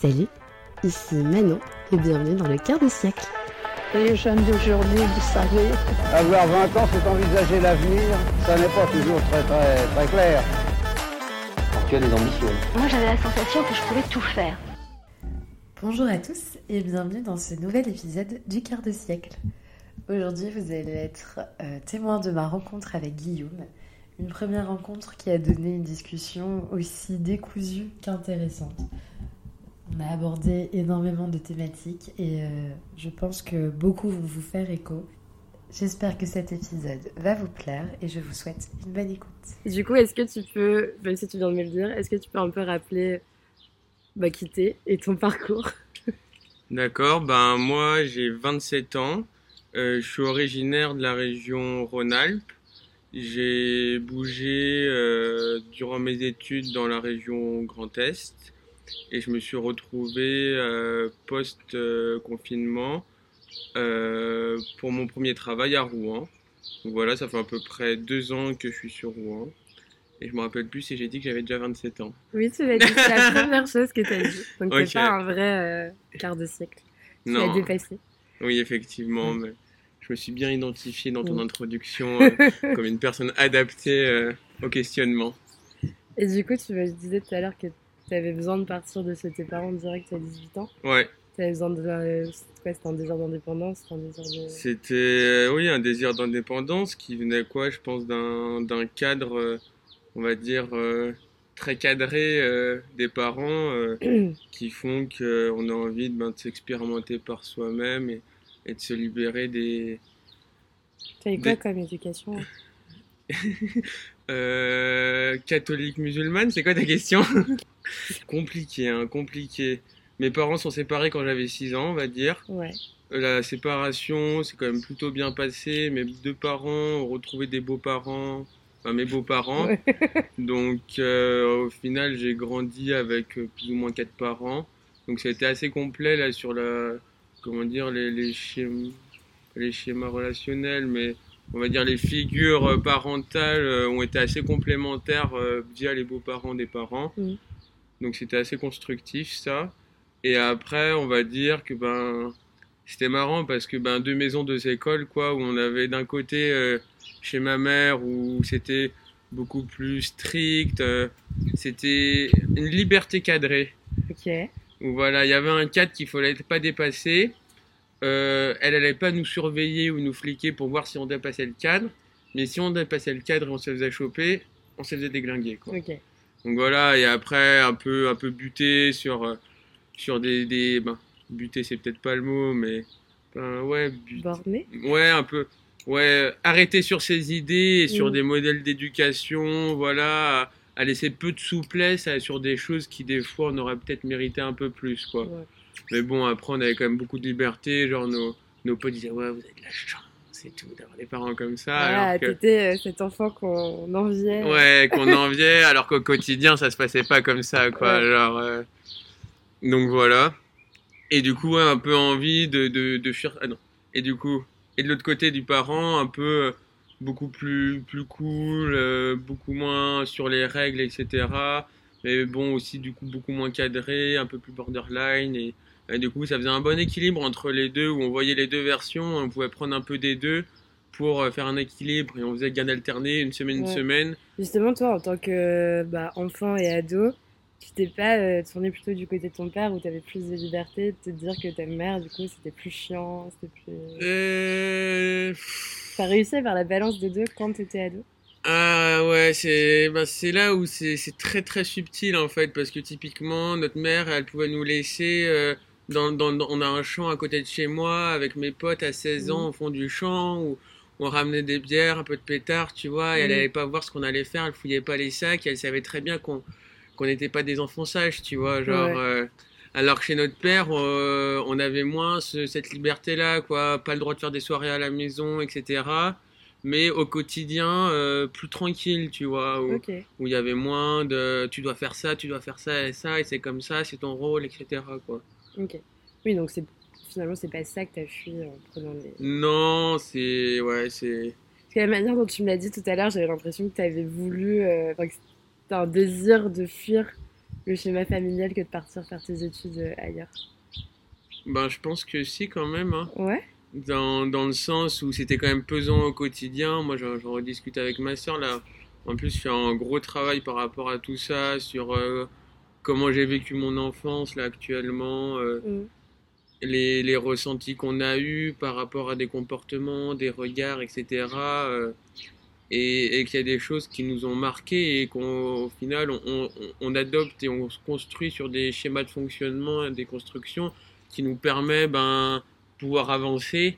Salut, ici Manon et bienvenue dans le quart de siècle. Les jeunes d'aujourd'hui, vous savez. Avoir 20 ans, c'est envisager l'avenir. Ça n'est pas toujours très très très clair. Alors tu as des ambitions. Moi j'avais la sensation que je pouvais tout faire. Bonjour à tous et bienvenue dans ce nouvel épisode du quart de siècle. Aujourd'hui, vous allez être euh, témoin de ma rencontre avec Guillaume. Une première rencontre qui a donné une discussion aussi décousue qu'intéressante. On a abordé énormément de thématiques et euh, je pense que beaucoup vont vous faire écho. J'espère que cet épisode va vous plaire et je vous souhaite une bonne écoute. Du coup, est-ce que tu peux, même si tu viens de me le dire, est-ce que tu peux un peu rappeler bah, qui t'es et ton parcours? D'accord, ben moi j'ai 27 ans, Euh, je suis originaire de la région Rhône-Alpes. J'ai bougé euh, durant mes études dans la région Grand Est et je me suis retrouvé euh, post-confinement euh, pour mon premier travail à Rouen. Donc voilà, ça fait à peu près deux ans que je suis sur Rouen. Et je me rappelle plus si j'ai dit que j'avais déjà 27 ans. Oui, tu l'as dit, c'est la première chose que tu as dit. Donc, Ok. c'est pas un vrai euh, quart de siècle. Tu l'as dépassé. oui, effectivement, mais je me suis bien identifié dans ton Mm. introduction euh, comme une personne adaptée euh, au questionnement. Et du coup, tu me disais tout à l'heure que tu avais besoin de partir de chez tes parents direct à 18 ans. Ouais, Tu avais besoin de. euh, c'était quoi C'était un désir d'indépendance C'était de. euh, oui un désir d'indépendance qui venait quoi, je pense d'un cadre, euh, on va dire très cadré des parents qui font qu'on a envie de, ben, de s'expérimenter par soi-même et, et de se libérer des Tu avais quoi Des- comme éducation? euh, catholiques musulmanes. C'est quoi ta question Compliqué, hein, compliqué. Mes parents sont séparés quand j'avais 6 ans, on va dire. Ouais. La séparation, c'est quand même plutôt bien passé. Mes deux parents ont retrouvé des beaux-parents, enfin mes beaux-parents. Ouais. Donc euh, au final, j'ai grandi avec euh, plus ou moins quatre parents. Donc ça a été assez complet là sur la, comment dire, les, les schémas, les schémas relationnels, mais on va dire les figures euh, parentales euh, ont été assez complémentaires euh, via les beaux-parents des parents. Mhm. Donc c'était assez constructif ça. Et après, on va dire que ben c'était marrant parce que ben deux maisons, deux écoles quoi, où on avait d'un côté euh, chez ma mère où c'était beaucoup plus strict, euh, c'était une liberté cadrée. Ok. Où voilà, il y avait un cadre qu'il fallait pas dépasser. Euh, elle allait pas nous surveiller ou nous fliquer pour voir si on dépassait le cadre. Mais si on dépassait le cadre et on se faisait choper, on se faisait déglinguer. Quoi. Donc voilà, et après un peu un peu buté sur euh, sur des des ben, buté c'est peut-être pas le mot mais ben, ouais but- Borné ouais un peu ouais arrêter sur ses idées et sur Mm. des modèles d'éducation voilà à, à laisser peu de souplesse à- sur des choses qui des fois on aurait peut-être mérité un peu plus quoi. Ouais. Mais bon après on avait quand même beaucoup de liberté genre nos nos potes disaient ouais vous avez de la chance et tout d'avoir des parents comme ça Voilà, alors que t'étais euh, cet enfant qu'on enviait. Ouais, qu'on enviait, alors qu'au quotidien, ça se passait pas comme ça, quoi. Ouais. Genre, euh, Donc voilà. Et du coup, ouais, un peu envie de, de, de fuir. Ah non. Et du coup, et de l'autre côté du parent, un peu euh, beaucoup plus, plus cool, beaucoup moins sur les règles, etc. Mais bon, aussi, du coup, beaucoup moins cadré, un peu plus borderline. Et, et du coup, ça faisait un bon équilibre entre les deux, où on voyait les deux versions, on pouvait prendre un peu des deux pour euh, faire un équilibre et on faisait garde alterné une semaine une semaine. Justement, toi, en tant que bah, enfant et ado, tu t'es pas euh, tourné plutôt du côté de ton père où tu avais plus de liberté, de te dire que ta mère, du coup, c'était plus chiant, c'était plus... euh... T'as réussi à faire la balance des deux quand t'étais ado? Ah ouais c'est bah, c'est là où c'est c'est très très subtil en fait parce que typiquement notre mère elle pouvait nous laisser euh, dans, dans, dans- on a un champ à côté de chez moi avec mes potes à 16 ans Mhm. au fond du champ où on ramenait des bières un peu de pétard tu vois et elle Mhm. allait pas voir ce qu'on allait faire elle fouillait pas les sacs et elle savait très bien qu'on n'était pas des enfants sages tu vois genre Ouais. euh, alors que chez notre père euh, on avait moins ce- cette liberté là quoi pas le droit de faire des soirées à la maison etc mais au quotidien euh, plus tranquille tu vois où il y avait moins de tu dois faire ça tu dois faire ça et ça et c'est comme ça c'est ton rôle etc quoi Ok. Oui, donc c'est finalement, c'est pas ça que t'as fui en prenant les... non c'est ouais c'est Parce que la manière dont tu me l'as dit tout à l'heure, j'avais l'impression que t'avais voulu... euh, enfin, que c'était un désir de fuir le schéma familial que de partir faire tes études euh, ailleurs. Ben, je pense que si, quand même. Hein. Ouais. Dans, dans le sens où c'était quand même pesant au quotidien. Moi, j'en j'en rediscute avec ma soeur là. En plus, je fais un gros travail par rapport à tout ça, sur euh, comment j'ai vécu mon enfance là actuellement, euh, Mm. les, les ressentis qu'on a eus par rapport à des comportements, des regards, etc. euh, et et qu'il y a des choses qui nous ont marqués et qu'au final, on, on, on adopte et on se construit sur des schémas de fonctionnement, des constructions qui nous permet ben pouvoir avancer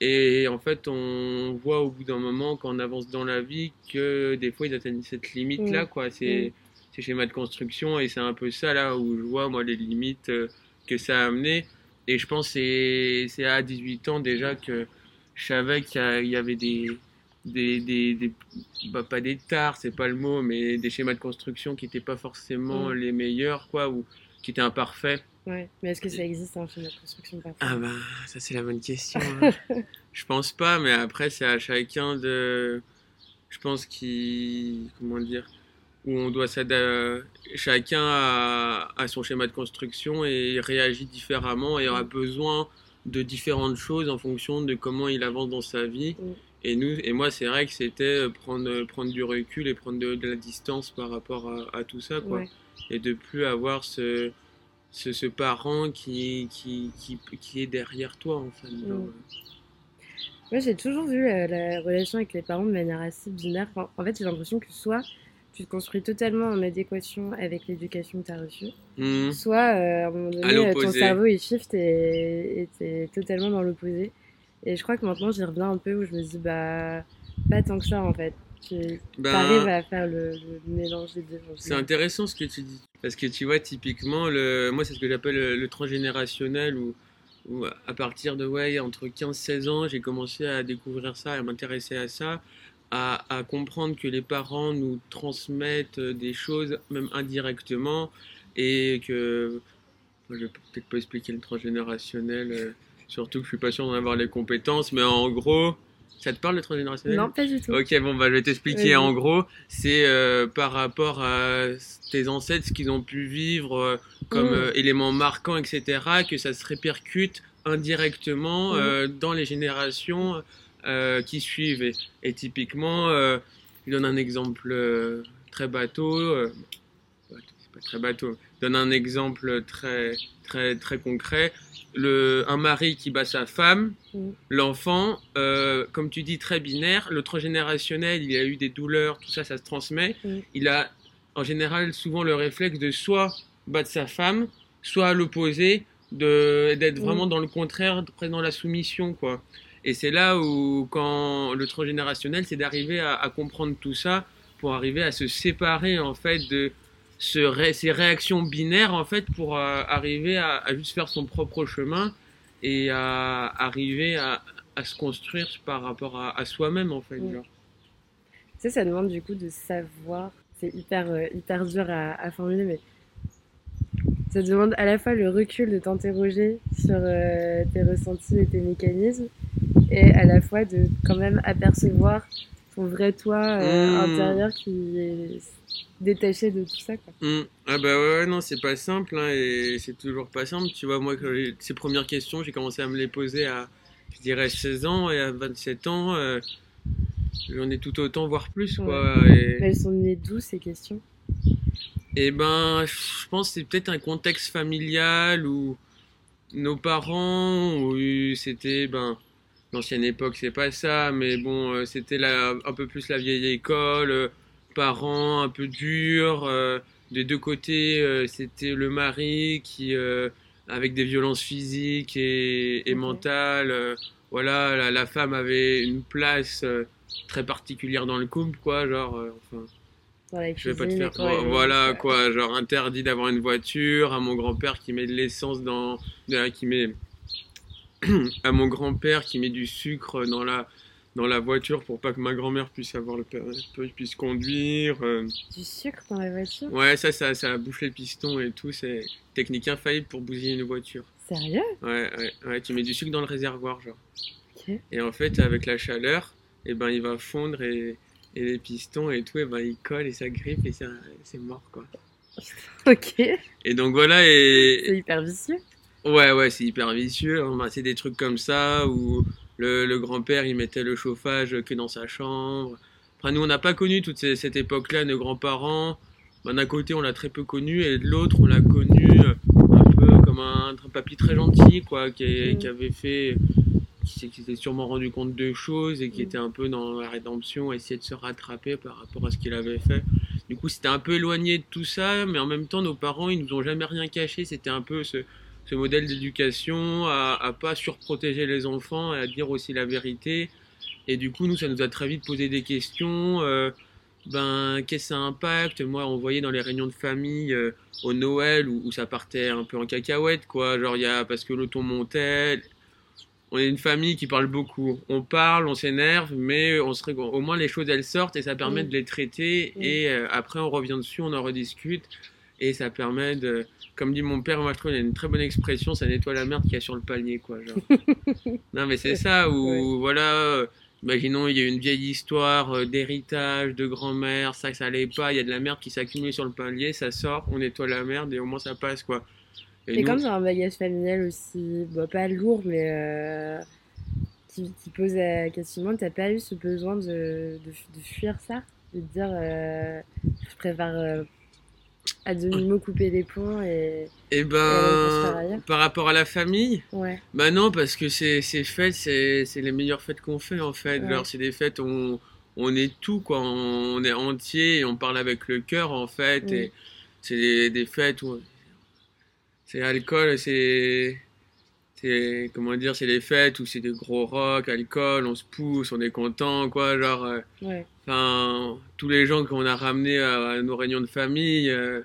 et en fait on voit au bout d'un moment quand on avance dans la vie que des fois ils atteignent cette limite là Mm. quoi c'est Mm. Ces schémas de construction et c'est un peu ça là où je vois moi les limites euh, que ça a amené et je pense que c'est c'est à 18 ans déjà que je savais qu'il y avait des des, des, des bah, pas des tares, c'est pas le mot, mais des schémas de construction qui n'étaient pas forcément Mm. les meilleurs, quoi, ou qui étaient imparfaits. Ouais. Mais est-ce que ça existe un schéma de construction parfait? Ah bah, ça c'est la bonne question. hein. je pense pas, mais après c'est à chacun de... Je pense qu'il... Comment dire Où on doit s'adapter... Chacun a, a son schéma de construction et réagit différemment et aura besoin de différentes choses en fonction de comment il avance dans sa vie. Mm. Et, nous, et moi, c'est vrai que c'était prendre, prendre du recul et prendre de, de la distance par rapport à, à tout ça, quoi Ouais. et de plus avoir ce, ce, ce parent qui, qui, qui, qui est derrière toi en fait. genre. Mm. Moi, j'ai toujours vu euh, la relation avec les parents de manière assez binaire. Enfin, en fait, j'ai l'impression que soit tu te construis totalement en adéquation avec l'éducation que tu as reçue, Mhm. soit euh, à un moment donné, euh, ton cerveau il shift et et t'es totalement dans l'opposé. Et je crois que maintenant, j'y reviens un peu où je me dis, bah, pas tant que ça en fait. Tu Ben, arrives à faire le, le mélange des deux. C'est intéressant ce que tu dis. Parce que tu vois, typiquement, le, moi, c'est ce que j'appelle le, le transgénérationnel, où, où à partir de, ouais, entre 15-16 ans, j'ai commencé à découvrir ça, à m'intéresser à ça, à, à comprendre que les parents nous transmettent des choses, même indirectement, et que. enfin, je vais peut-être pas expliquer le transgénérationnel, euh, surtout que je suis pas sûr d'en avoir les compétences, mais en gros, ça te parle le transgénérationnel? Non, pas du tout. Ok, bon, bah, je vais t'expliquer. En gros, c'est euh, par rapport à tes ancêtres, ce qu'ils ont pu vivre euh, comme Mm. euh, éléments marquants, etc., que ça se répercute indirectement euh, dans les générations euh, qui suivent. Et, et typiquement, euh, je donne un exemple euh, très bateau. euh, c'est pas très bateau. Je donne un exemple très, très, très concret. Le, un mari qui bat sa femme, Mhm. l'enfant, euh, comme tu dis, très binaire, le transgénérationnel, il a eu des douleurs, tout ça, ça se transmet. Mhm. Il a en général souvent le réflexe de soit battre sa femme, soit à l'opposé, d'être Mhm. vraiment dans le contraire, dans la soumission, quoi. Et c'est là où, quand le transgénérationnel, c'est d'arriver à, à comprendre tout ça pour arriver à se séparer, en fait, de ce ré- ces réactions binaires, en fait, pour euh, arriver à, à juste faire son propre chemin et à arriver à, à se construire par rapport à, soi-même, en fait. Genre. Tu sais, ça demande du coup de savoir. C'est hyper, euh, hyper dur à, à formuler, mais ça demande à la fois le recul de t'interroger sur euh, tes ressentis et tes mécanismes, et à la fois de quand même apercevoir ton vrai toi euh, Mm. intérieur qui est détaché de tout ça. Quoi. Mm. Ah bah ouais, ouais, non, c'est pas simple, hein, et c'est toujours pas simple. Tu vois, moi, ces premières questions, j'ai commencé à me les poser à, je dirais, 16 ans, et à 27 ans, euh, j'en ai tout autant, voire plus, quoi. Et, Mais elles sont nées d'où ces questions? Et ben, je pense que c'est peut-être un contexte familial où nos parents c'était, ben, l'ancienne époque, c'est pas ça, mais bon, euh, c'était un peu plus la vieille école, euh, parents un peu durs, euh, des deux côtés, euh, c'était le mari qui, euh, avec des violences physiques et, et mentales, voilà, la, la femme avait une place très particulière dans le couple, quoi, genre, enfin. Dans la Je vais pas te faire. et Voilà quoi, genre interdit d'avoir une voiture, à mon grand-père qui met de l'essence dans. qui met. à mon grand-père qui met du sucre dans la, dans la voiture pour pas que ma grand-mère puisse avoir le puisse conduire. euh. Du sucre dans la voiture? Ouais, ça, ça, ça bouche les pistons et tout, c'est technique infaillible pour bousiller une voiture. Sérieux? Ouais, ouais, ouais, tu mets du sucre dans le réservoir, genre. Et en fait, avec la chaleur, et ben, il va fondre et, et les pistons et tout, et ben, il colle et ça grippe et c'est mort, quoi. Ok. Et donc voilà, et, C'est hyper vicieux. Ouais, ouais, c'est hyper vicieux. hein. Bah, C'est des trucs comme ça où le, le grand-père il mettait le chauffage que dans sa chambre. Enfin, nous on n'a pas connu toute ces- cette époque-là, nos grands-parents. Bah, D'un côté, on l'a très peu connu, et de l'autre, on l'a connu un peu comme un, un papy très gentil, quoi, qui, Mm. qui avait fait. Qui s'est- qui s'était sûrement rendu compte de choses et qui Mm. était un peu dans la rédemption, essayer de se rattraper par rapport à ce qu'il avait fait. Du coup, c'était un peu éloigné de tout ça, mais en même temps, nos parents, ils nous ont jamais rien caché. C'était un peu ce, ce modèle d'éducation à, à pas surprotéger les enfants, à dire aussi la vérité. Et du coup, nous, ça nous a très vite posé des questions. euh, ben, qu'est-ce que ça impacte? Moi, on voyait dans les réunions de famille euh, au Noël où, où ça partait un peu en cacahuète, quoi. Genre, il y a parce que le ton montait. On est une famille qui parle beaucoup. On parle, on s'énerve, mais on se au moins les choses elles sortent et ça permet Mm. de les traiter. Mm. Et euh, après, on revient dessus, on en rediscute. Et ça permet de, comme dit mon père, moi je trouve qu'il y a une très bonne expression, ça nettoie la merde qu'il y a sur le panier, quoi. Genre. non, mais c'est ça, où voilà, imaginons il y a une vieille histoire euh, d'héritage, de grand-mère, ça, ça allait pas, il y a de la merde qui s'accumule sur le panier, ça sort, on nettoie la merde et au moins ça passe, quoi. Et, nous- comme dans un bagage familial aussi, bah, pas lourd, mais euh, qui, qui pose la question, t'as pas eu ce besoin de, de, de fuir ça? De te dire, euh, je préfère euh, à demi-mot couper les ponts et. Eh construire ben, par rapport à la famille, Ouais. Bah non, parce que ces, ces fêtes, c'est c'est les meilleures fêtes qu'on fait en fait. Ouais. C'est des fêtes où on, on est tout, quoi. On est entier et on parle avec le cœur en fait. Et c'est des, des fêtes où c'est alcool, c'est. C'est, comment dire, c'est des fêtes où c'est des gros rock, alcool, on se pousse, on est content, quoi. Genre, euh, Ouais. Enfin, tous les gens qu'on a ramenés à, à nos réunions de famille, euh,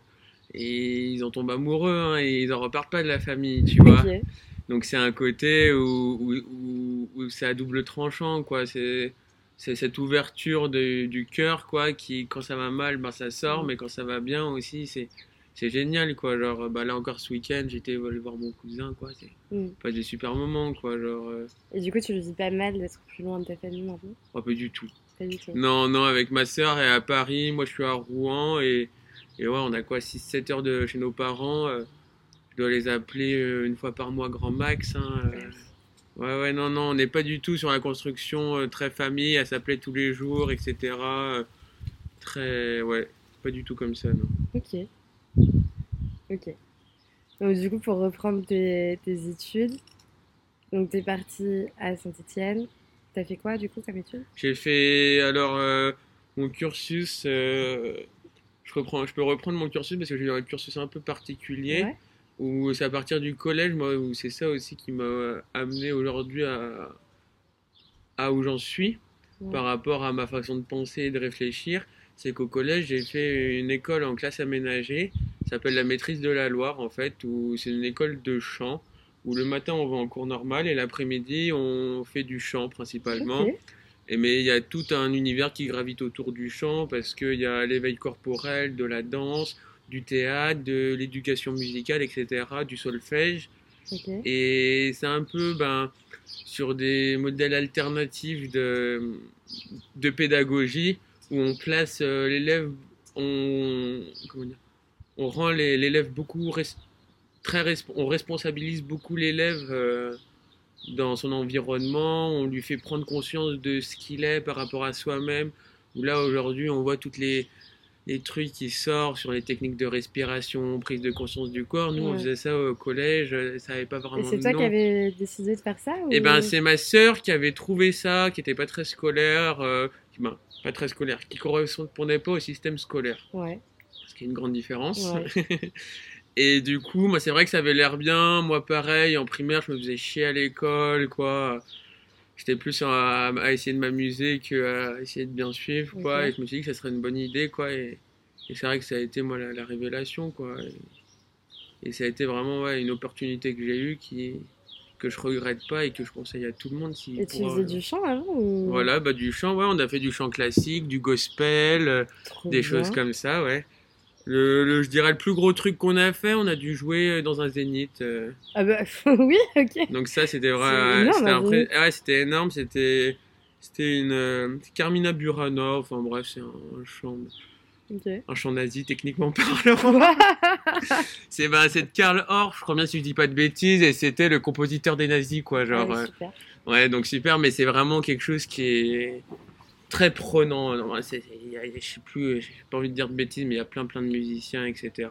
et ils en tombent amoureux, hein, et ils en repartent pas de la famille, tu vois. Donc c'est un côté où, où, où, où c'est à double tranchant, quoi. C'est, c'est cette ouverture de- du cœur, quoi, qui, quand ça va mal, ben, ça sort, Mm. mais quand ça va bien aussi, c'est, c'est génial, quoi. Genre, bah, là encore ce week-end, j'étais voir mon cousin, quoi. C'est Mm. pas des super moments, quoi. Genre, euh, Et du coup, tu le vis pas mal d'être plus loin de ta famille maintenant pas du tout. Pas du tout. Non, non, avec ma sœur, est à Paris, moi je suis à Rouen, et, et ouais, on a quoi, 6-7 heures de chez nos parents. euh, je dois les appeler euh, une fois par mois, grand max. hein, euh. ouais, ouais, non, non, on n'est pas du tout sur la construction très famille, à s'appeler tous les jours, etc. très, ouais, pas du tout comme ça, non. Ok. Ok. Donc, du coup, pour reprendre tes, tes études, donc t'es parti à Saint-Étienne. T'as fait quoi, du coup, comme études J'ai fait, alors, euh, mon cursus, euh, je, reprends, je peux reprendre mon cursus parce que j'ai eu un cursus un peu particulier. Ouais. où c'est à partir du collège, moi, où c'est ça aussi qui m'a amené aujourd'hui à, à où j'en suis Ouais. par rapport à ma façon de penser et de réfléchir. C'est qu'au collège, j'ai fait une école en classe aménagée, ça s'appelle la maîtrise de la Loire en fait, où c'est une école de chant, où le matin on va en cours normal et l'après-midi on fait du chant principalement. Ok. Et mais il y a tout un univers qui gravite autour du chant parce qu'il y a l'éveil corporel, de la danse, du théâtre, de l'éducation musicale, etc., du solfège. Ok. Et c'est un peu ben, sur des modèles alternatifs de, de pédagogie où on place euh, l'élève, on, comment dire, on rend l'élève beaucoup très on responsabilise beaucoup l'élève euh, dans son environnement, on lui fait prendre conscience de ce qu'il est par rapport à soi-même. Où là aujourd'hui on voit toutes les les trucs qui sortent sur les techniques de respiration, prise de conscience du corps. Nous, on faisait ça au collège, euh, ça n'avait pas Et vraiment c'est de toi nom. qui avais décidé de faire ça ou... Eh ben, c'est ma sœur qui avait trouvé ça, qui était pas très scolaire, euh, ben, pas très scolaire, qui correspondait pas au système scolaire, Ouais. ce qui est une grande différence. Ouais. Et du coup, moi, c'est vrai que ça avait l'air bien. Moi, pareil, en primaire, je me faisais chier à l'école, quoi. J'étais plus à, à essayer de m'amuser qu'à essayer de bien suivre, quoi. Et je me suis dit que ça serait une bonne idée, quoi. Et, et c'est vrai que ça a été, moi, la, la révélation, quoi. Et, et ça a été vraiment ouais, une opportunité que j'ai eue qui, que je regrette pas et que je conseille à tout le monde. Si Et tu faisais euh, du chant avant ou... Voilà, bah, du chant, ouais. On a fait du chant classique, du gospel, euh, des bien. choses comme ça, ouais. Le, le- je dirais le plus gros truc qu'on a fait, on a dû jouer dans un zénith. euh. Ah bah oui, ok. donc ça, c'était C'est vrai. énorme, C'était impré- ouais, énorme. C'était c'était une euh, Carmina Burana. Enfin bref, c'est un, un chant. Ok. un chant nazi techniquement parlant. c'est c'est de Karl Orff, je crois bien si je dis pas de bêtises, et c'était le compositeur des nazis, quoi. Genre, Ouais, euh, super. ouais, donc super, mais c'est vraiment quelque chose qui est très prenant. Non, Je sais plus, j'ai pas envie de dire de bêtises, mais il y a plein plein de musiciens, etc.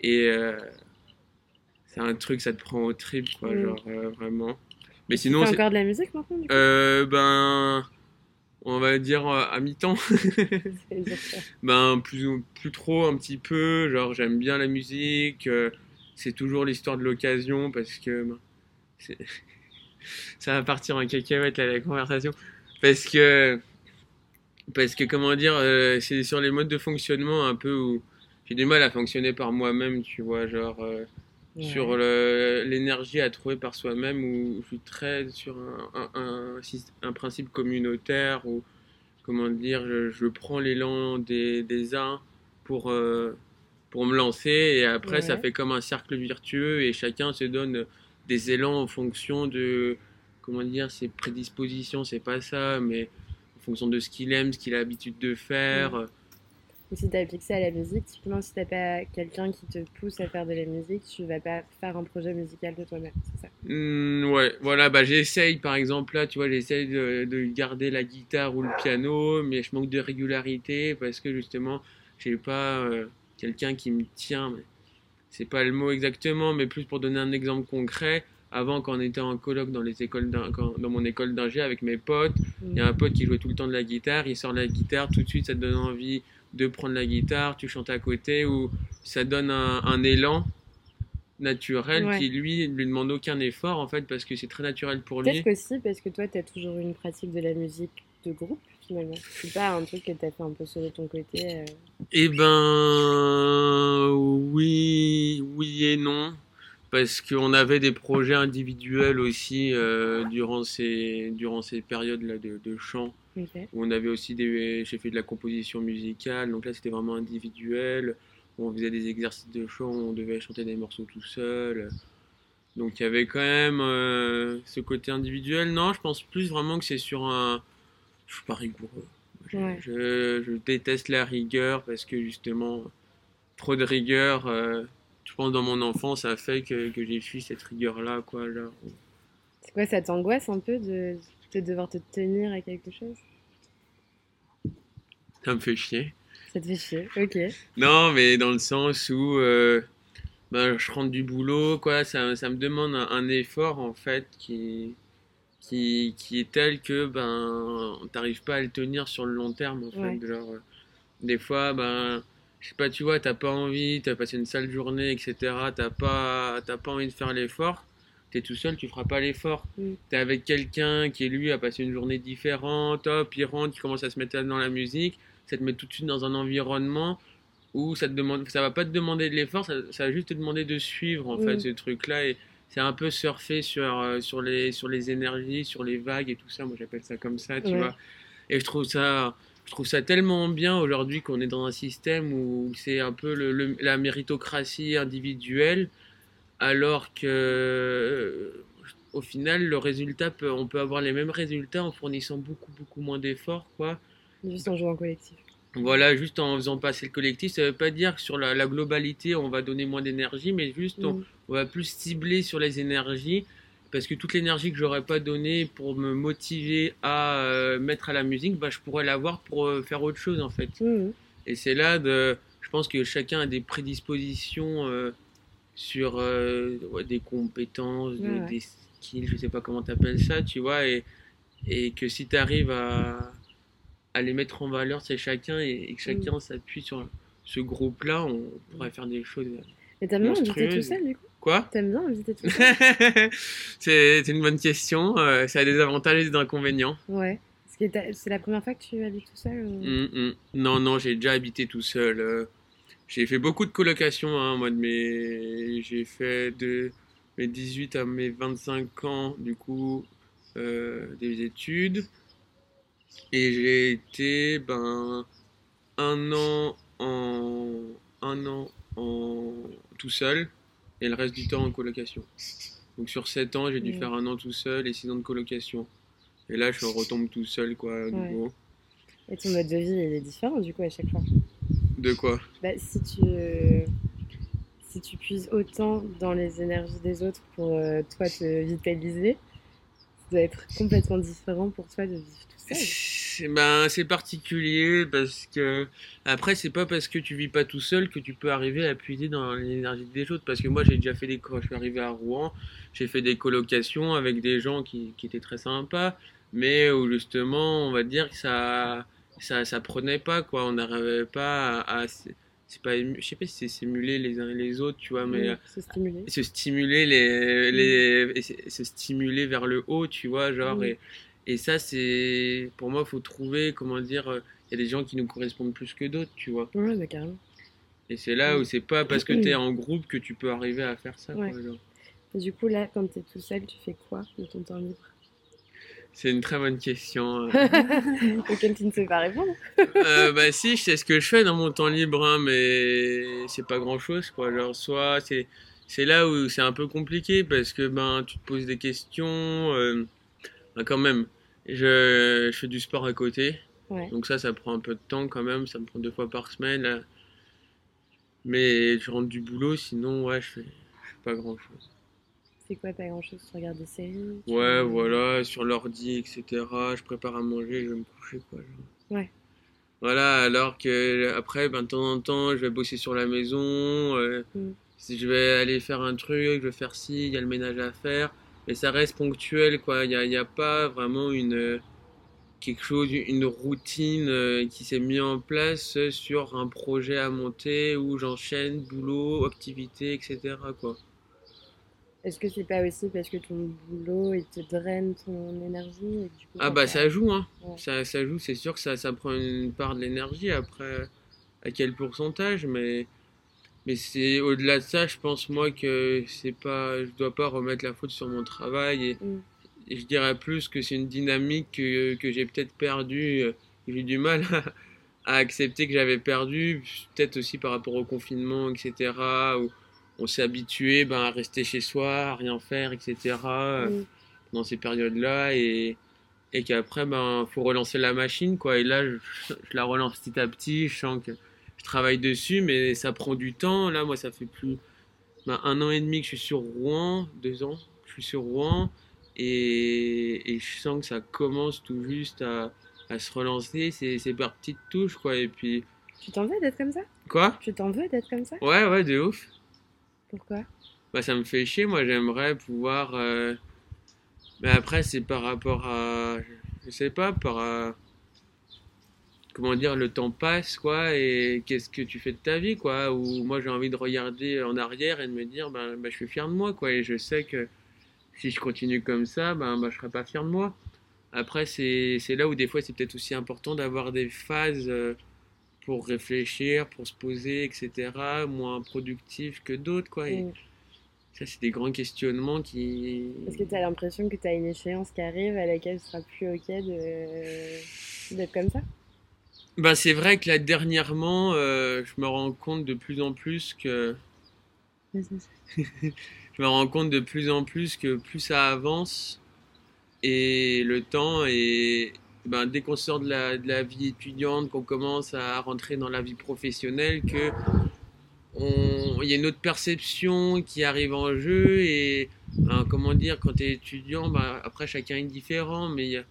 Et euh, c'est un truc, ça te prend au trip, quoi, Mm. genre euh, vraiment. Mais Tu sinon, fais c'est- encore de la musique maintenant du coup? Euh, ben, on va dire euh, à mi-temps. Ben, plus, ou- plus trop, un petit peu. Genre, j'aime bien la musique. euh, c'est toujours l'histoire de l'occasion parce que. ben, ça va partir en cacahuète, là, la conversation. Parce que. Parce que, comment dire, euh, c'est sur les modes de fonctionnement un peu où j'ai du mal à fonctionner par moi-même, tu vois. Genre, Ouais. le- l'énergie à trouver par soi-même où je suis très sur un, un, un, syst- un principe communautaire où comment dire je, je prends l'élan des, des uns pour euh, pour me lancer et après ça fait comme un cercle vertueux et chacun se donne des élans en fonction de comment dire ses prédispositions. C'est pas ça mais en fonction de ce qu'il aime ce qu'il a l'habitude de faire Et si tu appliques ça à la musique, typiquement si t'as pas quelqu'un qui te pousse à faire de la musique, tu vas pas faire un projet musical de toi-même, c'est ça? Hmm, ouais, voilà, bah j'essaye par exemple là, tu vois, j'essaye de, de garder la guitare ou le piano, mais je manque de régularité parce que justement, j'ai pas euh, quelqu'un qui me tient. C'est pas le mot exactement, mais plus pour donner un exemple concret. Avant, quand on était en colloque dans les écoles quand- dans mon école d'ingé avec mes potes, il y a un pote qui jouait tout le temps de la guitare, il sort la guitare, tout de suite ça te donne envie de prendre la guitare, tu chantes à côté, ou ça donne un, un élan naturel Ouais. qui lui lui demande aucun effort en fait parce que c'est très naturel pour lui. Peut-être qu'aussi parce que toi, tu as toujours une pratique de la musique de groupe, finalement. C'est pas un truc que tu as fait un peu seul de ton côté. euh. Eh ben oui, oui et non. Parce qu'on avait des projets individuels aussi euh, durant ces, durant ces périodes-là de, de chant. Où on avait aussi des j'ai fait de la composition musicale donc là c'était vraiment individuel. On faisait des exercices de chant on devait chanter des morceaux tout seul. Donc il y avait quand même euh, ce côté individuel. Non je pense plus vraiment que c'est sur un je suis pas rigoureux. Je, Ouais. je, je déteste la rigueur parce que justement trop de rigueur euh, je pense dans mon enfance ça a fait que, que j'ai fui cette rigueur là quoi. C'est quoi, ça t'angoisse un peu de, de devoir te tenir à quelque chose? Ça me fait chier Ça te fait chier, ok. Non, mais dans le sens où euh, ben, je rentre du boulot, quoi, ça, ça me demande un, un effort en fait qui, qui, qui est tel que ben t'arrives pas à le tenir sur le long terme en fait. Genre, euh, des fois, ben je sais pas, tu vois, t'as pas envie, t'as passé une sale journée, etc. T'as pas, t'as pas envie de faire l'effort. T'es tout seul, tu feras pas l'effort. Mm. T'es avec quelqu'un qui lui a passé une journée différente, hop, il rentre, il commence à se mettre dans la musique, ça te met tout de suite dans un environnement où ça te demande, ça va pas te demander de l'effort, ça, ça va juste te demander de suivre en Mm. fait ce truc-là et c'est un peu surfer sur euh, sur les sur les énergies, sur les vagues et tout ça. Moi j'appelle ça comme ça, tu Ouais. vois. Et je trouve ça je trouve ça tellement bien aujourd'hui qu'on est dans un système où c'est un peu le, le- la méritocratie individuelle, alors que au final le résultat peut, on peut avoir les mêmes résultats en fournissant beaucoup beaucoup moins d'efforts quoi. Juste en jouant en collectif. Voilà, juste en faisant passer le collectif, ça veut pas dire que sur la, la globalité on va donner moins d'énergie, mais juste on, Mm. on va plus cibler sur les énergies parce que toute l'énergie que j'aurais pas donnée pour me motiver à euh, mettre à la musique, bah, je pourrais l'avoir pour euh, faire autre chose en fait. Mhm. Et c'est là de, je pense que chacun a des prédispositions euh, sur ouais, des compétences, Ouais, des skills, je sais pas comment t'appelles ça, tu vois, et, et que si tu arrives à, à les mettre en valeur, c'est chacun, et, et que chacun Mm. s'appuie sur ce groupe-là, on pourrait faire des choses. Mais t'aimes bien inviter tout seul, du coup? Quoi T'aimes bien inviter tout seul C'est une bonne question, euh, ça a des avantages et des inconvénients. Ouais. C'est la première fois que tu habites tout seul ou- Mm, mm. Non, non, j'ai déjà habité tout seul. euh. J'ai fait beaucoup de colocations, hein, moi, de mes... J'ai fait de mes 18 à mes 25 ans, du coup, euh, des études. Et j'ai été, ben, un an en... Un an en... tout seul, et le reste du temps en colocation. Donc sur 7 ans, j'ai dû faire un an tout seul et 6 ans de colocation. Et là, je retombe tout seul, quoi, à Ouais. nouveau. Et ton mode de vie, il est différent, du coup, à chaque fois? De quoi? Bah, si tu si tu puises autant dans les énergies des autres pour euh, toi te vitaliser, ça doit être complètement différent pour toi de vivre tout seul. C'est- Ben, c'est particulier parce que après c'est pas parce que tu vis pas tout seul que tu peux arriver à puiser dans l'énergie des autres. Parce que moi j'ai déjà fait des quand je suis arrivé à Rouen j'ai fait des colocations avec des gens qui, qui étaient très sympas. Mais où justement on va dire que ça ça ça prenait pas quoi. On n'arrivait pas à, à- c'est pas je sais pas si c'est simuler les uns et les autres tu vois mais Mm, se stimuler. se stimuler les, les se- stimuler vers le haut tu vois genre et, et ça c'est pour moi faut trouver comment dire euh, il y a des gens qui nous correspondent plus que d'autres tu vois Ouais, bah, carrément. et c'est là où c'est pas parce que tu es en groupe que tu peux arriver à faire ça Ouais. quoi, genre. Et du coup, là, quand t'es tout seul, tu fais quoi de ton temps libre? C'est une très bonne question euh. Auquel tu ne sais pas répondre. Euh, bah si je sais ce que je fais dans mon temps libre hein, mais c'est pas grand chose quoi genre soit c'est c'est là où c'est un peu compliqué parce que ben tu te poses des questions euh, ben, quand même je, je fais du sport à côté Ouais. Donc ça, ça prend un peu de temps quand même, ça me prend deux fois par semaine. là. Mais je rentre du boulot, sinon, ouais, je fais, je fais pas grand chose. C'est quoi pas grand chose Tu regardes des séries? Ouais, voilà, sur l'ordi, etc. Je prépare à manger, je vais me coucher, quoi. genre. Ouais. Voilà, alors que après, ben, de temps en temps, je vais bosser sur la maison. euh, Mm. Si je vais aller faire un truc, je vais faire ci, il y a le ménage à faire. Mais ça reste ponctuel, quoi. Il n'y a, pas vraiment une quelque chose, une routine euh, qui s'est mise en place sur un projet à monter où j'enchaîne boulot, activité, etc. Quoi. Est-ce que c'est pas aussi parce que ton boulot il te draine ton énergie et que du coup, Ah bah ça joue, hein. Ouais. Ça, ça joue, c'est sûr que ça, ça prend une part de l'énergie. Après, à quel pourcentage, mais, mais c'est au-delà de ça, je pense moi que c'est pas, je dois pas remettre la faute sur mon travail et, Mm. et je dirais plus que c'est une dynamique que, que j'ai peut-être perdue. euh, J'ai du mal à, à accepter que j'avais perdu, peut-être aussi par rapport au confinement, etc. Où on s'est habitué ben, à rester chez soi, à rien faire, etc. Mm. dans ces périodes-là et, et qu'après ben faut relancer la machine quoi et là je, je la relance petit à petit je sens que je travaille dessus mais ça prend du temps là moi ça fait plus ben, un an et demi que je suis sur Rouen deux ans que je suis sur Rouen et, et je sens que ça commence tout juste à, à se relancer c'est c'est par petites touches quoi et puis Tu t'en veux d'être comme ça? Quoi? Tu t'en veux d'être comme ça? Ouais ouais de ouf Pourquoi? Bah, ça me fait chier. Moi, j'aimerais pouvoir. euh, Mais après, c'est par rapport à. Je sais pas, par. à- Comment dire, le temps passe, quoi, et qu'est-ce que tu fais de ta vie, quoi. Ou moi, j'ai envie de regarder en arrière et de me dire, ben, ben, je suis fier de moi, quoi, et je sais que si je continue comme ça, ben, ben je serai pas fier de moi. Après, c'est là où des fois, c'est peut-être aussi important d'avoir des phases euh, pour réfléchir, pour se poser, etc., moins productives que d'autres, quoi. Et, Mm. ça, c'est des grands questionnements qui. Est-ce que tu as l'impression que tu as une échéance qui arrive à laquelle tu seras plus ok de... d'être comme ça? Bah, c'est vrai que là, dernièrement, euh, je me rends compte de plus en plus que. Je me rends compte de plus en plus que plus ça avance et le temps et ben, dès qu'on sort de la, de la vie étudiante, qu'on commence à rentrer dans la vie professionnelle, que il y a une autre perception qui arrive en jeu et ben, comment dire, quand tu es étudiant, ben, après chacun est différent, mais il y a-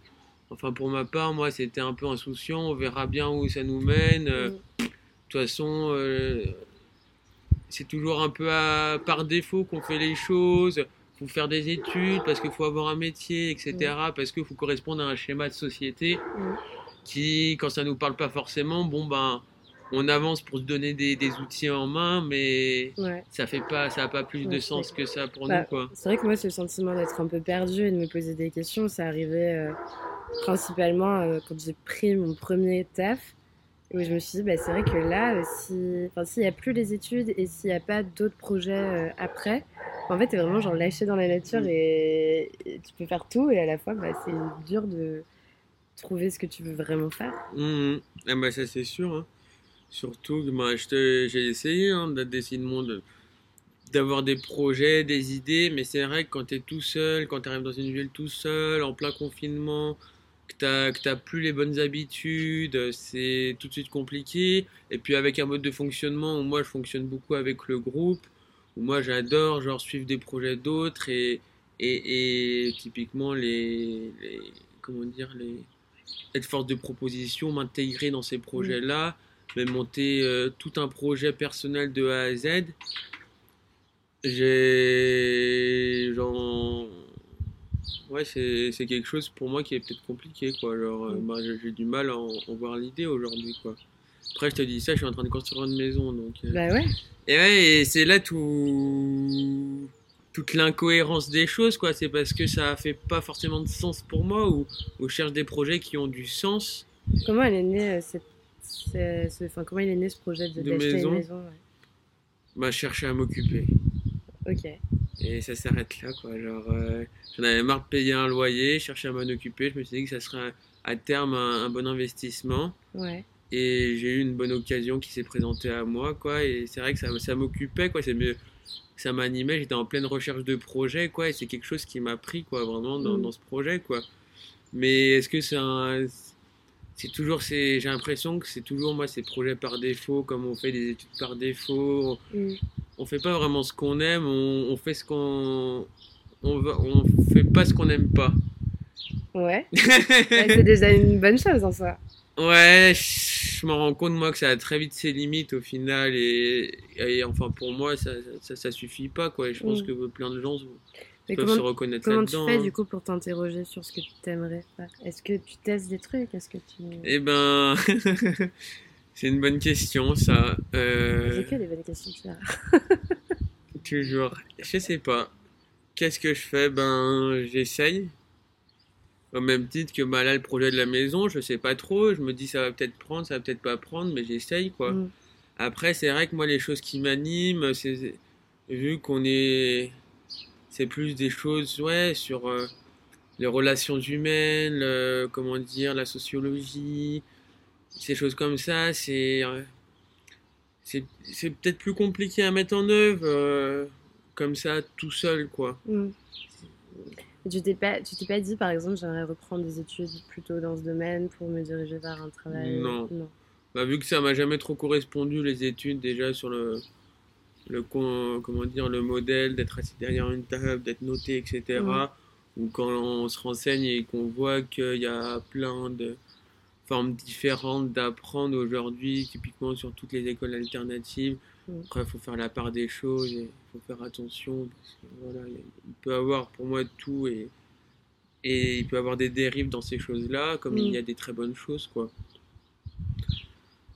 enfin pour ma part, moi c'était un peu insouciant, on verra bien où ça nous mène. Euh, Mm. De toute façon, euh, c'est toujours un peu à- par défaut qu'on fait les choses. faut faire des études parce qu'il faut avoir un métier, etc. Parce qu'il faut correspondre à un schéma de société Mm. qui, quand ça nous parle pas forcément, bon ben, on avance pour se donner des, des outils en main, mais Ouais. ça fait pas, ça a pas plus Ouais, de sens que ça pour Bah, nous, quoi. C'est vrai que moi, ce sentiment d'être un peu perdu et de me poser des questions, ça arrivait euh, principalement euh, quand j'ai pris mon premier taf, où je me suis dit, bah, c'est vrai que là, euh, si... enfin, s'il n'y a plus les études et s'il n'y a pas d'autres projets euh, après, en fait, t'es vraiment genre lâché dans la nature et... et tu peux faire tout, et à la fois, bah, c'est dur de trouver ce que tu veux vraiment faire. Mhm. Ah bah ça c'est sûr. hein. Surtout que moi, te- j'ai essayé hein, de d'avoir des projets, des idées, mais c'est vrai que quand tu es tout seul, quand tu arrives dans une ville tout seul, en plein confinement, que que t'as plus les bonnes habitudes, c'est tout de suite compliqué. Et puis avec un mode de fonctionnement où moi je fonctionne beaucoup avec le groupe, où moi j'adore genre suivre des projets d'autres et, et, typiquement les, comment dire les être force de proposition, m'intégrer dans ces projets-là, même monter euh, tout un projet personnel de A à Z. J'ai genre ouais c'est quelque chose pour moi qui est peut-être compliqué quoi. Genre euh, bah, j'ai du mal à en, en voir l'idée aujourd'hui quoi. Après je te dis ça je suis en train de construire une maison donc euh, Bah ouais. et ouais et c'est là tout toute l'incohérence des choses quoi. C'est parce que ça fait pas forcément de sens pour moi ou, ou je cherche des projets qui ont du sens. Comment elle est née euh, cette, enfin, comment il est né ce projet de De d'acheter maison. une maison ouais. bah je cherchais à m'occuper Ok. Et ça s'arrête là, quoi. Genre, euh, j'en avais marre de payer un loyer, je cherchais à m'en occuper. Je me suis dit que ça serait à terme un, un bon investissement. Ouais. Et j'ai eu une bonne occasion qui s'est présentée à moi, quoi. Et c'est vrai que ça, ça m'occupait, quoi. C'est mieux. Ça m'animait, j'étais en pleine recherche de projet, quoi. Et c'est quelque chose qui m'a pris, quoi, vraiment, dans, Mm. dans ce projet, quoi. Mais est-ce que c'est un. C'est toujours, c'est, j'ai l'impression que c'est toujours, moi, ces projets par défaut, comme on fait des études par défaut Mm. on fait pas vraiment ce qu'on aime, on, on fait ce qu'on on va, on fait pas ce qu'on n'aime pas. Ouais. C'est déjà une bonne chose en soi. Ouais, je me rends compte moi que ça a très vite ses limites au final et, et enfin pour moi ça, ça, ça suffit pas quoi. Et je pense Mm. que plein de gens Mais peuvent se comment, reconnaître comment tu fais hein. du coup pour t'interroger sur ce que tu t'aimerais faire? Est-ce que tu testes des trucs? Est-ce que tu. Eh ben, c'est une bonne question ça. Euh, J'ai que des bonnes questions, tu vois. Toujours. Je sais pas. Qu'est-ce que je fais? Ben, j'essaye. Au même titre que bah, là, le projet de la maison, je sais pas trop. Je me dis ça va peut-être prendre, ça va peut-être pas prendre, mais j'essaye quoi. Mm. Après, c'est vrai que moi, les choses qui m'animent, c'est vu qu'on est. C'est plus des choses, ouais, sur euh, les relations humaines, le- comment dire, la sociologie, ces choses comme ça, c'est. euh, c'est c'est peut-être plus compliqué à mettre en œuvre euh, comme ça tout seul quoi. Mm. Tu t'es pas, tu t'es pas dit par exemple j'aimerais reprendre des études plutôt dans ce domaine pour me diriger vers un travail? Non. non. Bah, vu que ça m'a jamais trop correspondu les études déjà sur le le comment dire le modèle d'être assis derrière une table, d'être noté etc. Mhm. Ou quand on se renseigne et qu'on voit qu'il y a plein de formes différentes d'apprendre aujourd'hui, typiquement sur toutes les écoles alternatives. Mhm. Après, il faut faire la part des choses, il faut faire attention, parce que voilà, il peut y avoir pour moi tout et, et il peut y avoir des dérives dans ces choses-là, comme il Mhm. y a des très bonnes choses, quoi.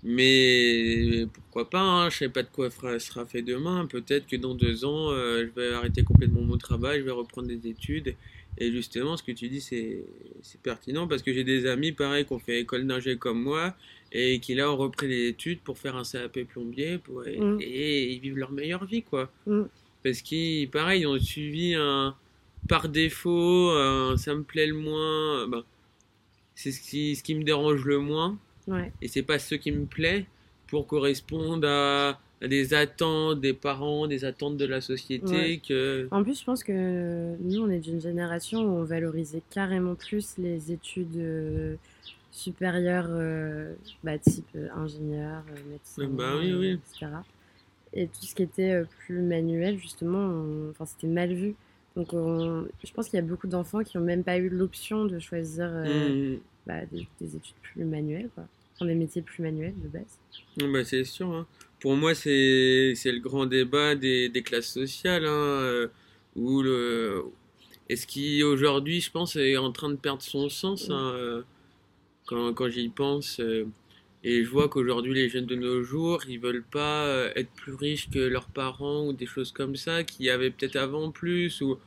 Mais pourquoi pas, hein, je sais pas de quoi fera- sera fait demain. Peut-être que dans deux ans, euh, je vais arrêter complètement mon travail, je vais reprendre des études. Et justement, ce que tu dis, c'est c'est pertinent parce que j'ai des amis, pareil, qui ont fait école d'ingé comme moi et qui là ont repris les études pour faire un CAP plombier pour, et, Mm. et ils vivent leur meilleure vie, quoi. Mm. Parce qu'ils, pareil, ils ont suivi un par défaut, un ça me plaît le moins, ben, c'est ce qui, ce qui me dérange le moins Ouais. et c'est pas ce qui me plaît pour correspondre à, des attentes des parents, des attentes de la société Ouais. que En plus, je pense que nous, on est d'une génération où on valorisait carrément plus les études euh, supérieures, euh, bah, type euh, ingénieur, médecin, Bah oui, oui. etc. Et tout ce qui était plus manuel, justement, enfin, c'était mal vu. Donc, on- je pense qu'il y a beaucoup d'enfants qui n'ont même pas eu l'option de choisir euh, Hmm, bah, des, des études plus manuelles, quoi. Enfin, des métiers plus manuels de base. bah, c'est sûr. hein. Pour moi, c'est le grand débat des, des classes sociales, hein, euh, où le et ce qui aujourd'hui, je pense, est en train de perdre son sens hein, euh, quand, quand j'y pense. euh, et je vois qu'aujourd'hui, les jeunes de nos jours, ils veulent pas être plus riches que leurs parents ou des choses comme ça, qui avaient peut-être avant plus, ou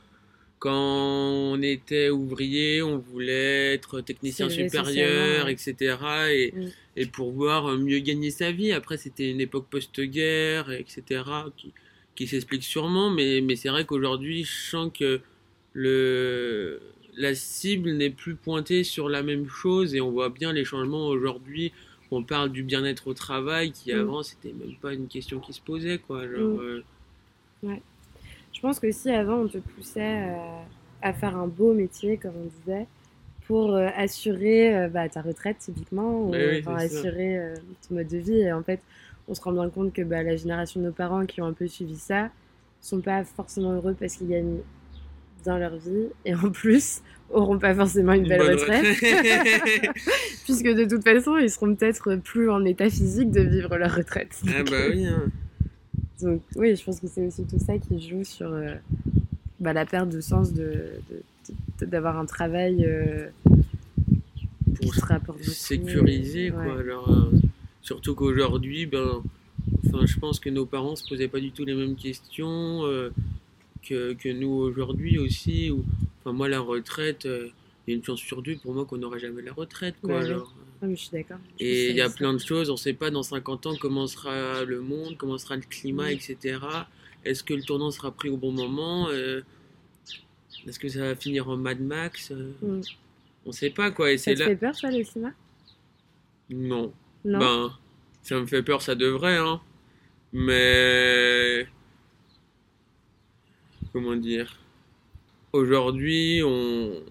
quand on était ouvrier, on voulait être technicien supérieur, etc. Et, Mm. et pouvoir euh, mieux gagner sa vie. Après, c'était une époque post-guerre, etc., qui, qui s'explique sûrement, mais, mais c'est vrai qu'aujourd'hui, je sens que le, la cible n'est plus pointée sur la même chose et on voit bien les changements aujourd'hui. On parle du bien-être au travail qui Mm. avant, c'était même pas une question qui se posait, quoi. Genre, Mm. euh, Je pense que si avant on te poussait euh, à faire un beau métier, comme on disait, pour euh, assurer euh, bah, ta retraite typiquement, ou oui, enfin, assurer ton mode de vie. Et en fait, on se rend bien compte que bah, la génération de nos parents qui ont un peu suivi ça sont pas forcément heureux parce qu'ils gagnent bien leur vie et en plus auront pas forcément une belle retraite, puisque de toute façon ils seront peut-être plus en état physique de vivre leur retraite. ah bah oui. hein. Donc oui, je pense que c'est aussi tout ça qui joue sur euh, bah, la perte de sens de, d'avoir un travail euh, qui Pour se rapporte Ouais. quoi. Alors, euh, surtout qu'aujourd'hui, ben, enfin, je pense que nos parents se posaient pas du tout les mêmes questions que, que nous aujourd'hui aussi. Ou, enfin, moi, la retraite, il y a une chance sur deux pour moi qu'on n'aura jamais la retraite. Quoi, Bah. Ah, mais je suis d'accord. Et il y a plein de choses, on ne sait pas dans 50 ans comment sera le monde, comment sera le climat, etc. Est-ce que le tournant sera pris au bon moment euh, Est-ce que ça va finir en Mad Max Euh, Mm. On ne sait pas quoi. Et Ça te là. fait peur, ça, le climat Non. Non Ben, ça me fait peur, ça devrait, hein. Mais. Comment dire? Aujourd'hui, on.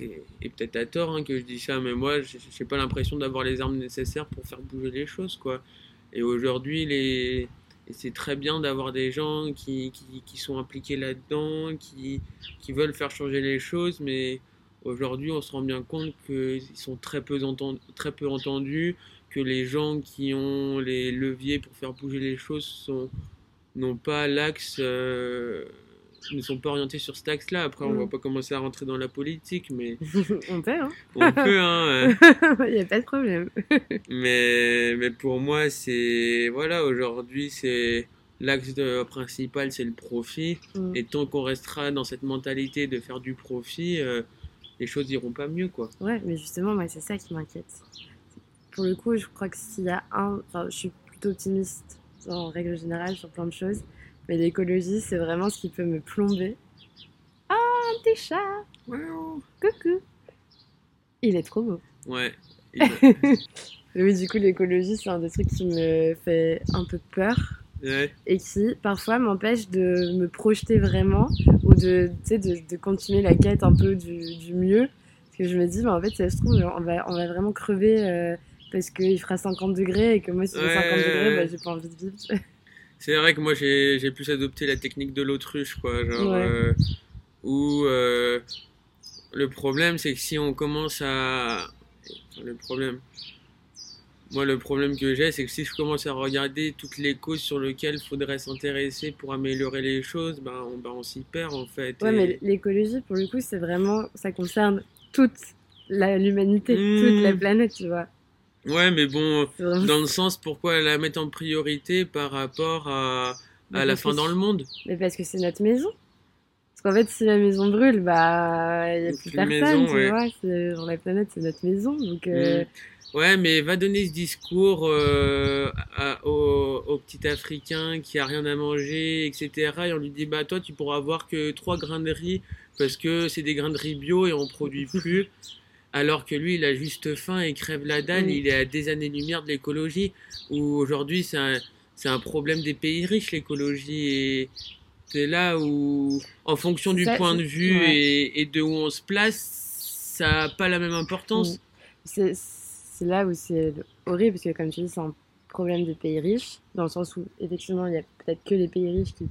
Et peut-être à tort hein, que je dis ça, mais moi, j'ai pas l'impression d'avoir les armes nécessaires pour faire bouger les choses, quoi. Et aujourd'hui, c'est très bien d'avoir des gens qui, sont impliqués là-dedans, qui, veulent faire changer les choses, mais aujourd'hui, on se rend bien compte qu'ils sont très peu, entendus, que les gens qui ont les leviers pour faire bouger les choses n'ont pas l'axe, euh, ne sont pas orientés sur cet axe-là. Après, on Mm. va pas commencer à rentrer dans la politique, mais On peut, hein on peut, hein. Il n'y a pas de problème. Mais, mais pour moi, c'est. Voilà, aujourd'hui, c'est. L'axe principal, c'est le profit. Mm. Et tant qu'on restera dans cette mentalité de faire du profit, euh, les choses iront pas mieux, quoi. Ouais, mais justement, moi, c'est ça qui m'inquiète. Pour le coup, je crois que s'il y a un. Enfin, je suis plutôt optimiste en règle générale sur plein de choses. Mais l'écologie, c'est vraiment ce qui peut me plomber. Ah, un petit chat Coucou Il est trop beau. Ouais. Mais oui, du coup, l'écologie, c'est un des trucs qui me fait un peu peur. ouais. et qui parfois m'empêche de me projeter vraiment ou de, tu sais, de, de continuer la quête un peu du, du mieux. Parce que je me dis, bah, en fait, ça se trouve, on va, on va vraiment crever euh, parce qu'il fera 50 degrés et que moi, si Ouais, 50 ouais, degrés, bah, j'ai pas envie de vivre. C'est vrai que moi j'ai j'ai plus adopté la technique de l'autruche quoi, genre Ouais. euh, où euh, le problème c'est que si on commence à enfin, le problème moi le problème que j'ai c'est que si je commence à regarder toutes les causes sur lesquelles il faudrait s'intéresser pour améliorer les choses, ben on, ben, on s'y perd en fait. Ouais, Et- mais l'écologie, pour le coup, c'est vraiment, ça concerne toute la- l'humanité, Mmh. toute la planète, tu vois. Ouais, mais bon, vraiment- dans le sens pourquoi la mettre en priorité par rapport à, à la fin dans le monde? Mais parce que c'est notre maison. Parce qu'en fait, si la maison brûle, bah, il n'y a plus personne, maison, tu ouais. vois. Genre, la planète, c'est notre maison. Donc, euh, Mm. Ouais, mais va donner ce discours euh, à- au, au petit Africain qui a rien à manger, etc. Et on lui dit, bah toi, tu pourras avoir que trois grains de riz parce que c'est des grains de riz bio et on produit plus. Alors que lui, il a juste faim et crève la dalle. Il est à des années-lumière de l'écologie. Où aujourd'hui, c'est un, problème des pays riches, l'écologie. Et c'est là où, en fonction du Ça, point de vue ouais. et, et de où on se place, ça n'a pas la même importance. C'est là où c'est horrible, parce que comme tu dis, c'est un problème des pays riches, dans le sens où, effectivement, il y a peut-être que les pays riches qui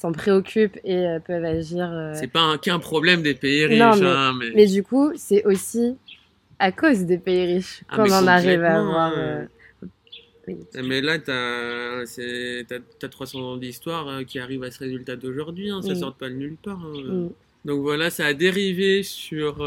s'en préoccupent et euh, peuvent agir. euh, C'est pas un- qu'un problème des pays riches, Non, mais- hein, mais... Mais du coup, c'est aussi à cause des pays riches Ah, qu'on en arrive à avoir. euh, euh, oui. Mais là, t'as- t'as 300 ans d'histoire qui arrivent à ce résultat d'aujourd'hui, hein, ça Mm. sort pas de nulle part. hein. Mm. Donc voilà, ça a dérivé sur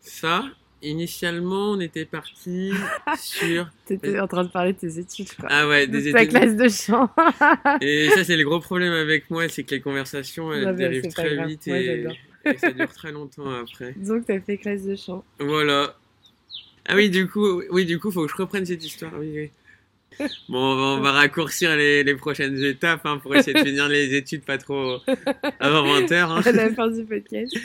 ça. Initialement, on était parti sur... T'étais en train de parler de tes études, quoi. Ah ouais, de des ta études. classe de chant. Et ça, c'est le gros problème avec moi, c'est que les conversations, elles bah, dérivent très vite Moi, et ça dure très longtemps après. Donc, t'as fait classe de chant. Voilà. Ah oui, du coup, oui, du coup, faut que je reprenne cette histoire. Oui, oui. Bon, on va, on va raccourcir les, les prochaines étapes hein, pour essayer de finir les études pas trop avant 20h. hein. à la fin du podcast.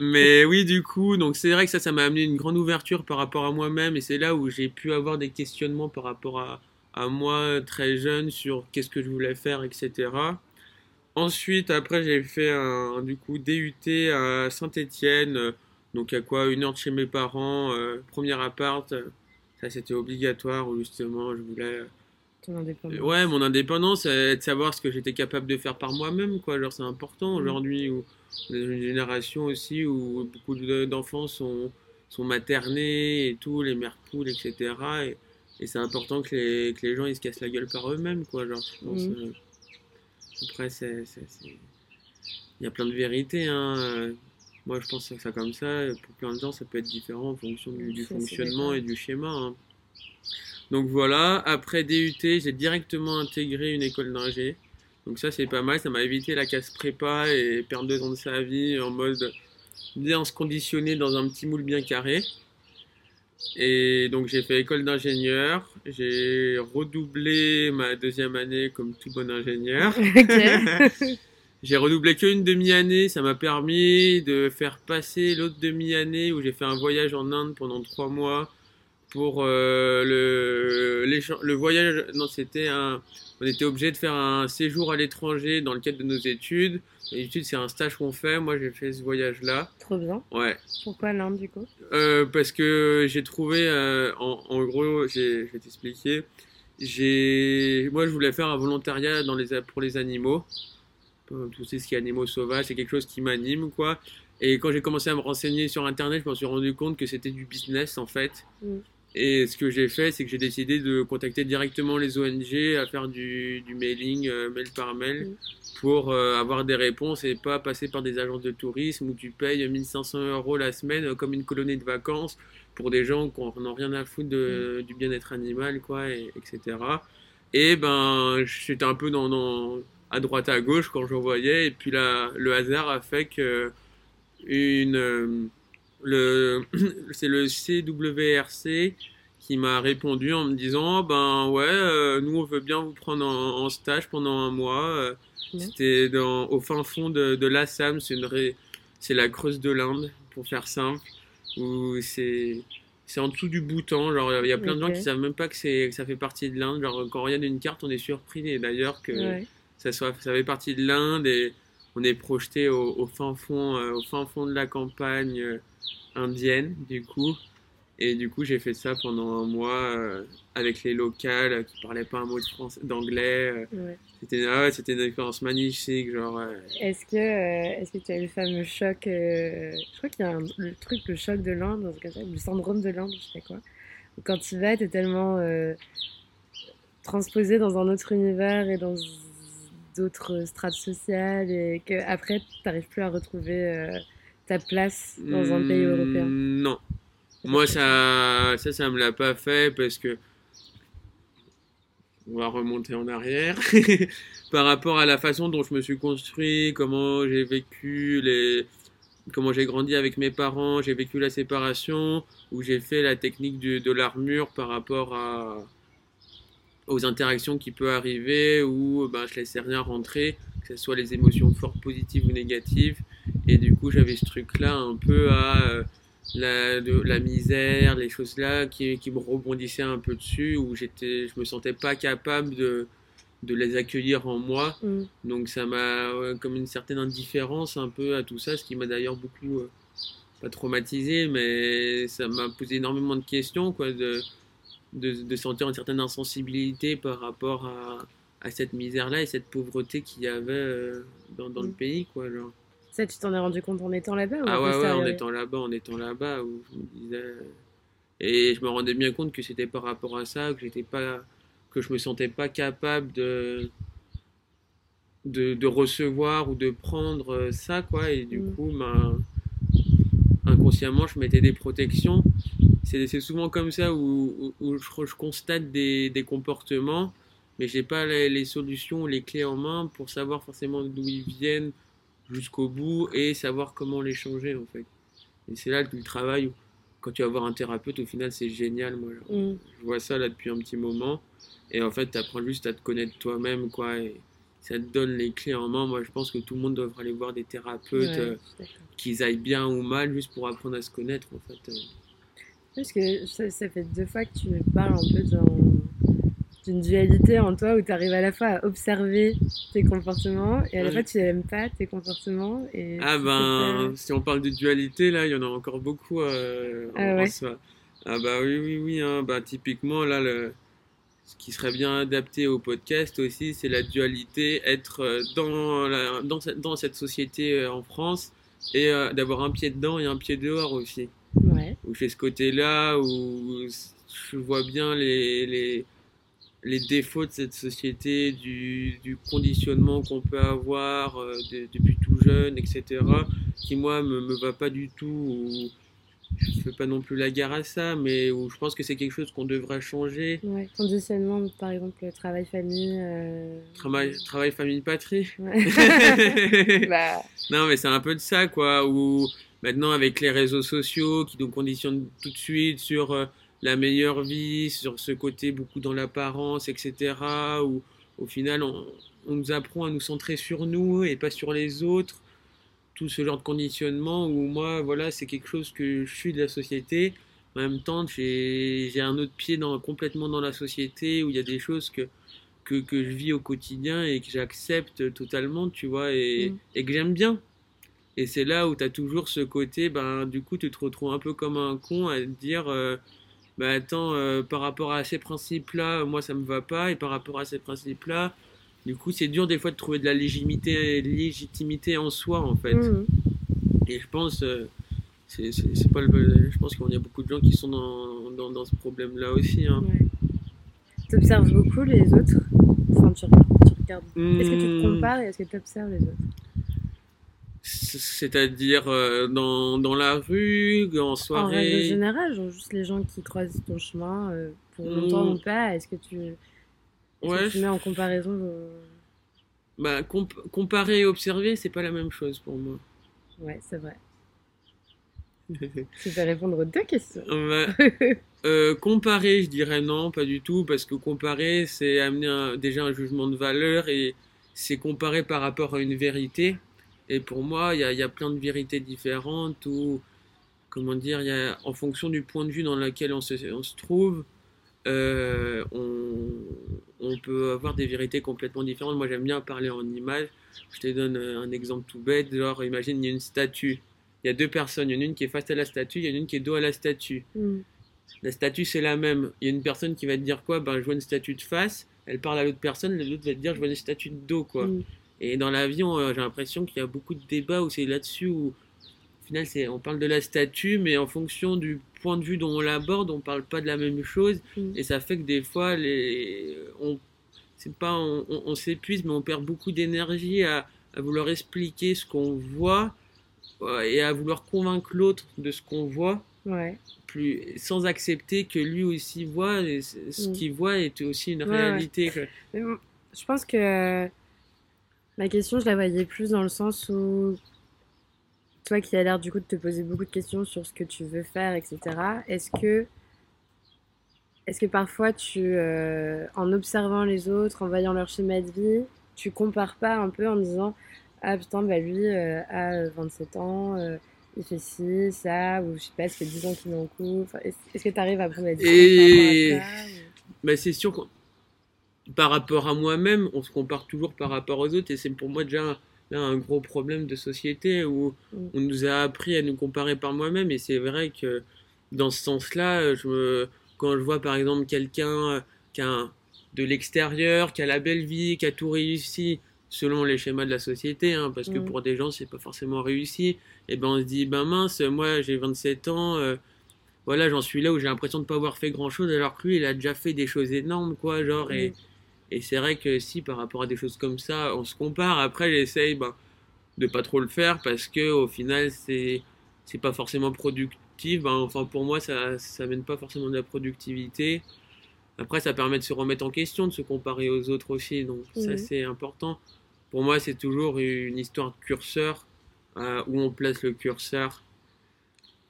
Mais oui, du coup, donc c'est vrai que ça, ça m'a amené une grande ouverture par rapport à moi-même et c'est là où j'ai pu avoir des questionnements par rapport à, à moi très jeune sur qu'est-ce que je voulais faire, etc. Ensuite, après, j'ai fait un du coup DUT à Saint-Étienne, euh, donc à quoi une heure de chez mes parents, euh, premier appart. Euh, Ça, c'était obligatoire où justement je voulais. Ton indépendance. Ouais, mon indépendance, euh, de savoir ce que j'étais capable de faire par moi-même, quoi. Genre, c'est important Mm. aujourd'hui où on est dans une génération aussi où beaucoup de- d'enfants sont, sont maternés et tout, les mères poules, etc. Et, et c'est important que les, que les gens ils se cassent la gueule par eux-mêmes, quoi. Genre, je pense. Mm. euh, après, c'est- il y a plein de vérités, hein. Moi, je pense que ça comme ça. Pour plein de gens, ça peut être différent en fonction du, fonctionnement et du schéma. hein. Donc voilà, après DUT, j'ai directement intégré une école d'ingé. Donc ça, c'est pas mal. Ça m'a évité la casse prépa et perdre deux ans de sa vie en mode bien se conditionner dans un petit moule bien carré. Et donc j'ai fait école d'ingénieur. J'ai redoublé ma deuxième année comme tout bon ingénieur. J'ai redoublé qu'une demi-année, ça m'a permis de faire passer l'autre demi-année où j'ai fait un voyage en Inde pendant trois mois pour euh, le, voyage. Non, c'était un. On était obligé de faire un séjour à l'étranger dans le cadre de nos études. D'habitude, c'est un stage qu'on fait. Moi, j'ai fait ce voyage-là. Trop bien. Ouais. Pourquoi l'Inde du coup? Euh, parce que j'ai trouvé, euh, en, en gros, je vais t'expliquer. Moi, je voulais faire un volontariat dans les, pour les animaux. Euh, Tout ce qui est animaux sauvages, c'est quelque chose qui m'anime, quoi. Et quand j'ai commencé à me renseigner sur Internet, je me suis rendu compte que c'était du business, en fait. Mm. Et ce que j'ai fait, c'est que j'ai décidé de contacter directement les ONG, à faire du, du mailing, euh, mail par mail, Mm. pour euh, avoir des réponses et pas passer par des agences de tourisme où tu payes 1500 euros la semaine euh, comme une colonie de vacances pour des gens qui n'ont rien à foutre de- du bien-être animal, quoi, et- etc. Et ben, j'étais un peu dans, dans- à droite à gauche quand je voyais, et puis là, le hasard a fait que une, euh, le, c'est le CWRC qui m'a répondu en me disant, ben ouais, euh, nous on veut bien vous prendre en, en stage pendant un mois. euh. C'était dans, au fin fond de, de l'Assam, c'est une ré- c'est la Creuse de l'Inde, pour faire simple, où c'est c'est en dessous du Bhoutan. Genre, il y a plein de gens qui savent même pas que, c'est, que ça fait partie de l'Inde. Genre, quand on regarde une carte, on est surpris et d'ailleurs que Ouais. Ça, soit, ça fait partie de l'Inde et on est projeté au, au fin fond, euh, au fin fond de la campagne euh, indienne, du coup. Et du coup, j'ai fait ça pendant un mois euh, avec les locales euh, qui parlaient pas un mot de français, d'anglais. euh. Ouais. C'était ah c'était une expérience magnifique, genre. Est-ce que, est-ce que tu as eu le fameux choc Je crois qu'il y a un- le truc, le choc de l'Inde, le syndrome de l'Inde, je sais quoi. Quand tu vas, tu es tellement transposé dans un autre univers et dans d'autres strates sociales et qu'après, tu n'arrives plus à retrouver euh, ta place dans un pays Hmm, européen. Non. Moi, ça, ça, ça me l'a pas fait parce que. On va remonter en arrière. Par rapport à la façon dont je me suis construit, comment j'ai vécu les. Comment j'ai grandi avec mes parents, j'ai vécu la séparation, où j'ai fait la technique du- de l'armure par rapport à, aux interactions qui peuvent arriver, où ben, je laissais rien rentrer, que ce soit les émotions fortes, positives ou négatives. Et du coup, j'avais ce truc-là un peu à euh, la, de, la misère, les choses-là qui, qui me rebondissaient un peu dessus, où j'étais, je me sentais pas capable de, de les accueillir en moi. Mm. Donc ça m'a ouais, comme une certaine indifférence un peu à tout ça, ce qui m'a d'ailleurs beaucoup, euh, pas traumatisé, mais ça m'a posé énormément de questions, quoi, de, de, de sentir une certaine insensibilité par rapport à, à cette misère-là et cette pauvreté qu'il y avait euh, dans, dans le Mm. pays, quoi, genre. Ça, tu t'en es rendu compte en étant là-bas Ah ouais, ouais, en posteriori étant là-bas, en étant là-bas, où je me disais... Et je me rendais bien compte que c'était par rapport à ça, que j'étais pas... que je me sentais pas capable de... de, de recevoir ou de prendre euh, ça, quoi. Et du Mm. coup, ben, inconsciemment, je mettais des protections. C'est souvent comme ça où, où, où je, je constate des, des comportements, mais j'ai pas les, les solutions, les clés en main pour savoir forcément d'où ils viennent jusqu'au bout et savoir comment les changer en fait. Et c'est là que le travail, où, quand tu vas voir un thérapeute, au final c'est génial. Moi, Mm. je vois ça là depuis un petit moment. Et en fait, tu apprends juste à te connaître toi-même, quoi. Et ça te donne les clés en main. Moi, je pense que tout le monde devrait aller voir des thérapeutes, Ouais, euh, je qu'ils aillent bien ou mal, juste pour apprendre à se connaître, en fait. euh. Parce que ça, ça fait deux fois que tu me parles un peu d'un d'une dualité en toi où tu arrives à la fois à observer tes comportements et à la Ouais. fois tu n'aimes pas tes comportements. Et Ah ben, si on parle de dualité, là, il y en a encore beaucoup euh, en, Ah ouais. en soi. Ah bah oui, oui, oui. Hein. Bah, typiquement, là, le... ce qui serait bien adapté au podcast aussi, c'est la dualité, être euh, dans, la... dans, cette... dans cette société euh, en France et euh, d'avoir un pied dedans et un pied dehors aussi. Ouais. Où j'ai ce côté-là où je vois bien les, les, les défauts de cette société, du, du conditionnement qu'on peut avoir euh, de- depuis tout jeune, etc., qui moi me, me va pas du tout, ou je fais pas non plus la gare à ça, mais où je pense que c'est quelque chose qu'on devrait changer. Ouais. Conditionnement, par exemple, travail, famille. euh, Travail, travail famille, patrie. Ouais. bah, Non, mais c'est un peu de ça, quoi. Où maintenant, avec les réseaux sociaux qui nous conditionnent tout de suite sur euh, la meilleure vie, sur ce côté beaucoup dans l'apparence, etc. Où au final, on, on nous apprend à nous centrer sur nous et pas sur les autres. Tout ce genre de conditionnement où moi, voilà, c'est quelque chose que je suis de la société. En même temps, j'ai un autre pied dans, complètement dans la société où il y a des choses que, que, que je vis au quotidien et que j'accepte totalement, tu vois, et, Mm. et que j'aime bien. Et c'est là où tu as toujours ce côté, ben, du coup, tu te retrouves un peu comme un con à te dire, euh, bah attends, euh, par rapport à ces principes-là, moi ça me va pas, et par rapport à ces principes-là, du coup, c'est dur des fois de trouver de la légitimité, légitimité en soi, en fait. mhm. Et je pense, euh, c'est pas le, je pense qu'il y a beaucoup de gens qui sont dans, dans, dans ce problème-là aussi. Hein. Ouais. Tu observes beaucoup les autres? Enfin, tu, tu regardes. Est-ce que tu te compares et est-ce que tu observes les autres? C'est-à-dire euh, dans, dans la rue, en En règle soirée. générale, genre juste les gens qui croisent ton chemin, euh, pour Hmm. longtemps ou pas, est-ce que tu, que tu mets en comparaison euh, bah, comp- comparer et observer, c'est pas la même chose pour moi. Ouais, c'est vrai. Tu peux répondre aux deux questions. Euh, comparer, je dirais non, pas du tout, parce que comparer, c'est amener un- déjà un jugement de valeur et c'est comparer par rapport à une vérité. Et pour moi, il y a, il y a plein de vérités différentes ou, comment dire, il y a, en fonction du point de vue dans lequel on se, on se trouve, euh, on, on peut avoir des vérités complètement différentes. Moi, j'aime bien parler en images. Je te donne un exemple tout bête, genre, imagine, il y a une statue. Il y a deux personnes, il y en a une qui est face à la statue, il y en a une qui est dos à la statue. Hmm. La statue, c'est la même. Il y a une personne qui va te dire quoi? Ben, je vois une statue de face. Elle parle à l'autre personne, l'autre va te dire, je vois une statue de dos, quoi. Mm. Et dans l'avion, euh, j'ai l'impression qu'il y a beaucoup de débats où c'est là-dessus où, au final, c'est, on parle de la statue, mais en fonction du point de vue dont on l'aborde, on parle pas de la même chose. Mm. Et ça fait que des fois, les, on, c'est pas, on, on- on s'épuise, mais on perd beaucoup d'énergie à, à vouloir expliquer ce qu'on voit euh, et à vouloir convaincre l'autre de ce qu'on voit Ouais. plus sans accepter que lui aussi voit et ce Mm. qu'il voit est aussi une Ouais, réalité je pense que ma question, je la voyais plus dans le sens où toi qui as l'air du coup de te poser beaucoup de questions sur ce que tu veux faire, etc. Est-ce que est-ce que parfois tu, euh, en observant les autres, en voyant leur schéma de vie, tu compares pas un peu en disant ah putain bah lui euh, a 27 ans, euh, il fait ci, ça, ou je sais pas, ça fait 10 ans qu'il est en couple. Est-ce que tu arrives à prendre la distance Et- c'est sûr par rapport à moi-même, on se compare toujours par rapport aux autres et c'est pour moi déjà là un gros problème de société où Mm. on nous a appris à nous comparer par moi-même et c'est vrai que dans ce sens-là, je me, quand je vois par exemple quelqu'un euh, qui a un- de l'extérieur, qui a la belle vie, qui a tout réussi selon les schémas de la société, hein, parce que Mm. pour des gens c'est pas forcément réussi, et ben on se dit ben mince, moi j'ai 27 ans, euh, voilà j'en suis là où j'ai l'impression de pas avoir fait grand-chose alors que lui il a déjà fait des choses énormes quoi, genre et. Et c'est vrai que si par rapport à des choses comme ça, on se compare. Après, j'essaye ben, de pas trop le faire parce que au final, c'est c'est pas forcément productif. Ben, enfin, pour moi, ça ça mène pas forcément de la productivité. Après, ça permet de se remettre en question, de se comparer aux autres aussi. Donc ça, Mhm. c'est important. Pour moi, c'est toujours une histoire de curseur euh, où on place le curseur.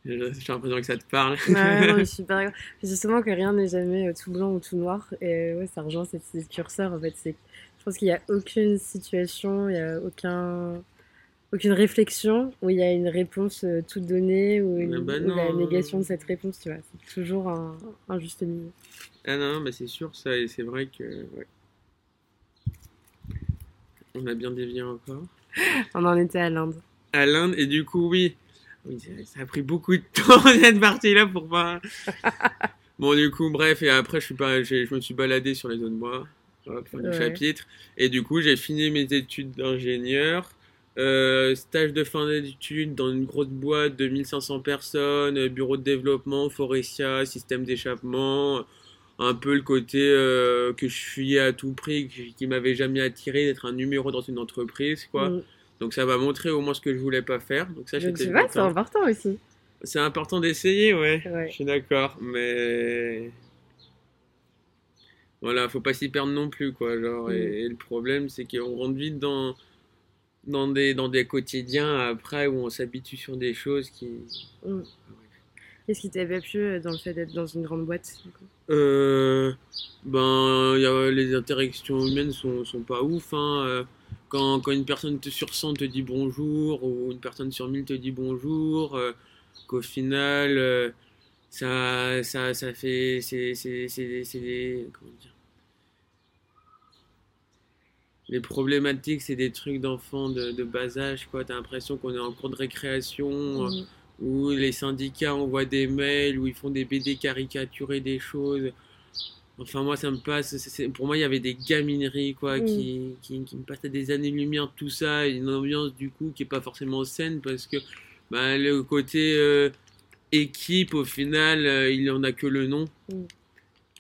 J'ai l'impression que ça te parle. Ouais, non, mais je suis super d'accord. Justement que rien n'est jamais euh, tout blanc ou tout noir. Et ouais, ça rejoint cette de curseur. En fait, c'est, je pense qu'il n'y a aucune situation, il n'y a aucun, aucune réflexion où il y a une réponse euh, toute donnée ou, une, Ah bah ou la négation de cette réponse, tu vois. C'est toujours un, un juste milieu. Ah non, mais c'est sûr, ça, et c'est vrai que. ouais. On a bien dévié encore. On en était à l'Inde. À l'Inde, et du coup, oui. Oui, ça- a pris beaucoup de temps cette partie-là pour pas. bon, du coup, bref, et après, je, suis pas, j'ai- je me suis baladé sur les zones bois, fin du chapitre. Et du coup, j'ai fini mes études d'ingénieur. Euh, stage de fin d'études dans une grosse boîte de 1500 personnes, euh, bureau de développement, Forestia, système d'échappement, un peu le côté euh, que je fuyais à tout prix, qui, qui m'avait jamais attiré d'être un numéro dans une entreprise, quoi. Mm. Donc ça m'a montré au moins ce que je voulais pas faire. Donc ça, Donc, tu vois, c'est important aussi. C'est important d'essayer, ouais. Ouais. Je suis d'accord, mais voilà, faut pas s'y perdre non plus, quoi. Genre, Mm. et, et le problème, c'est qu'on rentre vite dans dans des dans des quotidiens après où on s'habitue sur des choses qui. Mm. Qu'est-ce qui t'avait plu euh, dans le fait d'être dans une grande boîte du coup? Euh, ben, y a, les interactions humaines sont, sont pas ouf. Hein. Euh, Quand, quand une personne te, sur 100 te dit bonjour, ou une personne sur 1000 te dit bonjour, euh, qu'au final, euh, ça, ça, ça fait. C'est c'est- c'est- c'est des. Comment dire Les problématiques, c'est des trucs d'enfants de, de bas âge, quoi. T'as l'impression qu'on est en cours de récréation. euh, Mm. où les syndicats envoient des mails, où ils font des BD caricaturés des choses. Enfin, moi, ça me passe. c'est- pour moi, il y avait des gamineries, quoi, Mm. qui, qui, qui me passaient des années-lumière, tout ça, et une ambiance, du coup, qui est pas forcément saine, parce que bah, le côté euh, équipe, au final, euh, il en a que le nom. Mm.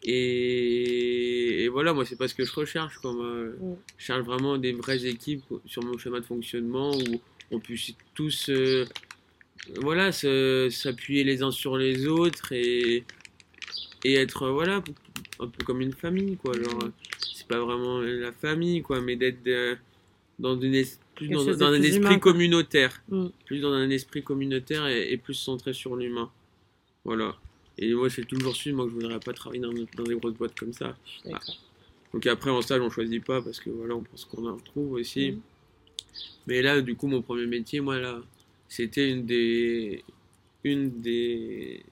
Et, et voilà, moi, c'est pas ce que je recherche, quoi. Mm. je cherche vraiment des vraies équipes sur mon schéma de fonctionnement où on puisse tous euh, voilà, s'appuyer les uns sur les autres et, et être voilà, un peu comme une famille, quoi. Genre, c'est pas vraiment la famille, quoi, mais d'être euh, dans, une es- plus Quelque dans, un plus esprit humain, communautaire. Mm. Plus dans un esprit communautaire et, et plus centré sur l'humain. Voilà. Et moi, j'ai toujours su, moi, que je voudrais pas travailler dans, dans des grosses boîtes comme ça. Donc après, en stage, on choisit pas parce que voilà, on pense qu'on en retrouve aussi. Mhm. Mais là, du coup, mon premier métier, moi, là, c'était une des, une des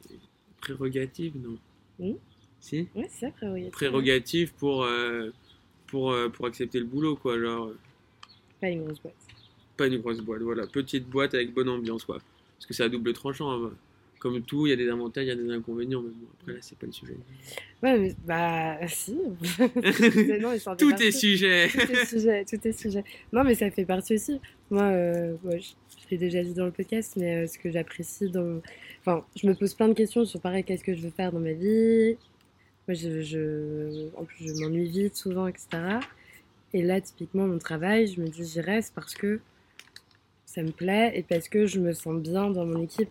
prérogatives, non Mhm. Si Ouais, c'est ça, prérogative. Prérogatives pour, euh, pour, euh, pour accepter le boulot, quoi. Genre, euh, Pas une grosse boîte. pas une grosse boîte, voilà. Petite boîte avec bonne ambiance, quoi. Parce que c'est à double tranchant. hein. Comme tout, il y a des avantages, il y a des inconvénients. Mais bon, après, là, c'est pas le sujet. Ouais, mais bah, si. C'est- non, mais ça en fait tout partie. est sujet tout est sujet, tout est sujet. Non, mais ça fait partie aussi. Moi, euh, ouais, je, je l'ai déjà dit dans le podcast, mais euh, ce que j'apprécie dans. Enfin, je me pose plein de questions sur pareil, qu'est-ce que je veux faire dans ma vie? Moi, je, je... en plus, je m'ennuie vite, souvent, etc. Et là, typiquement, mon travail, je me dis, j'y reste parce que ça me plaît et parce que je me sens bien dans mon équipe.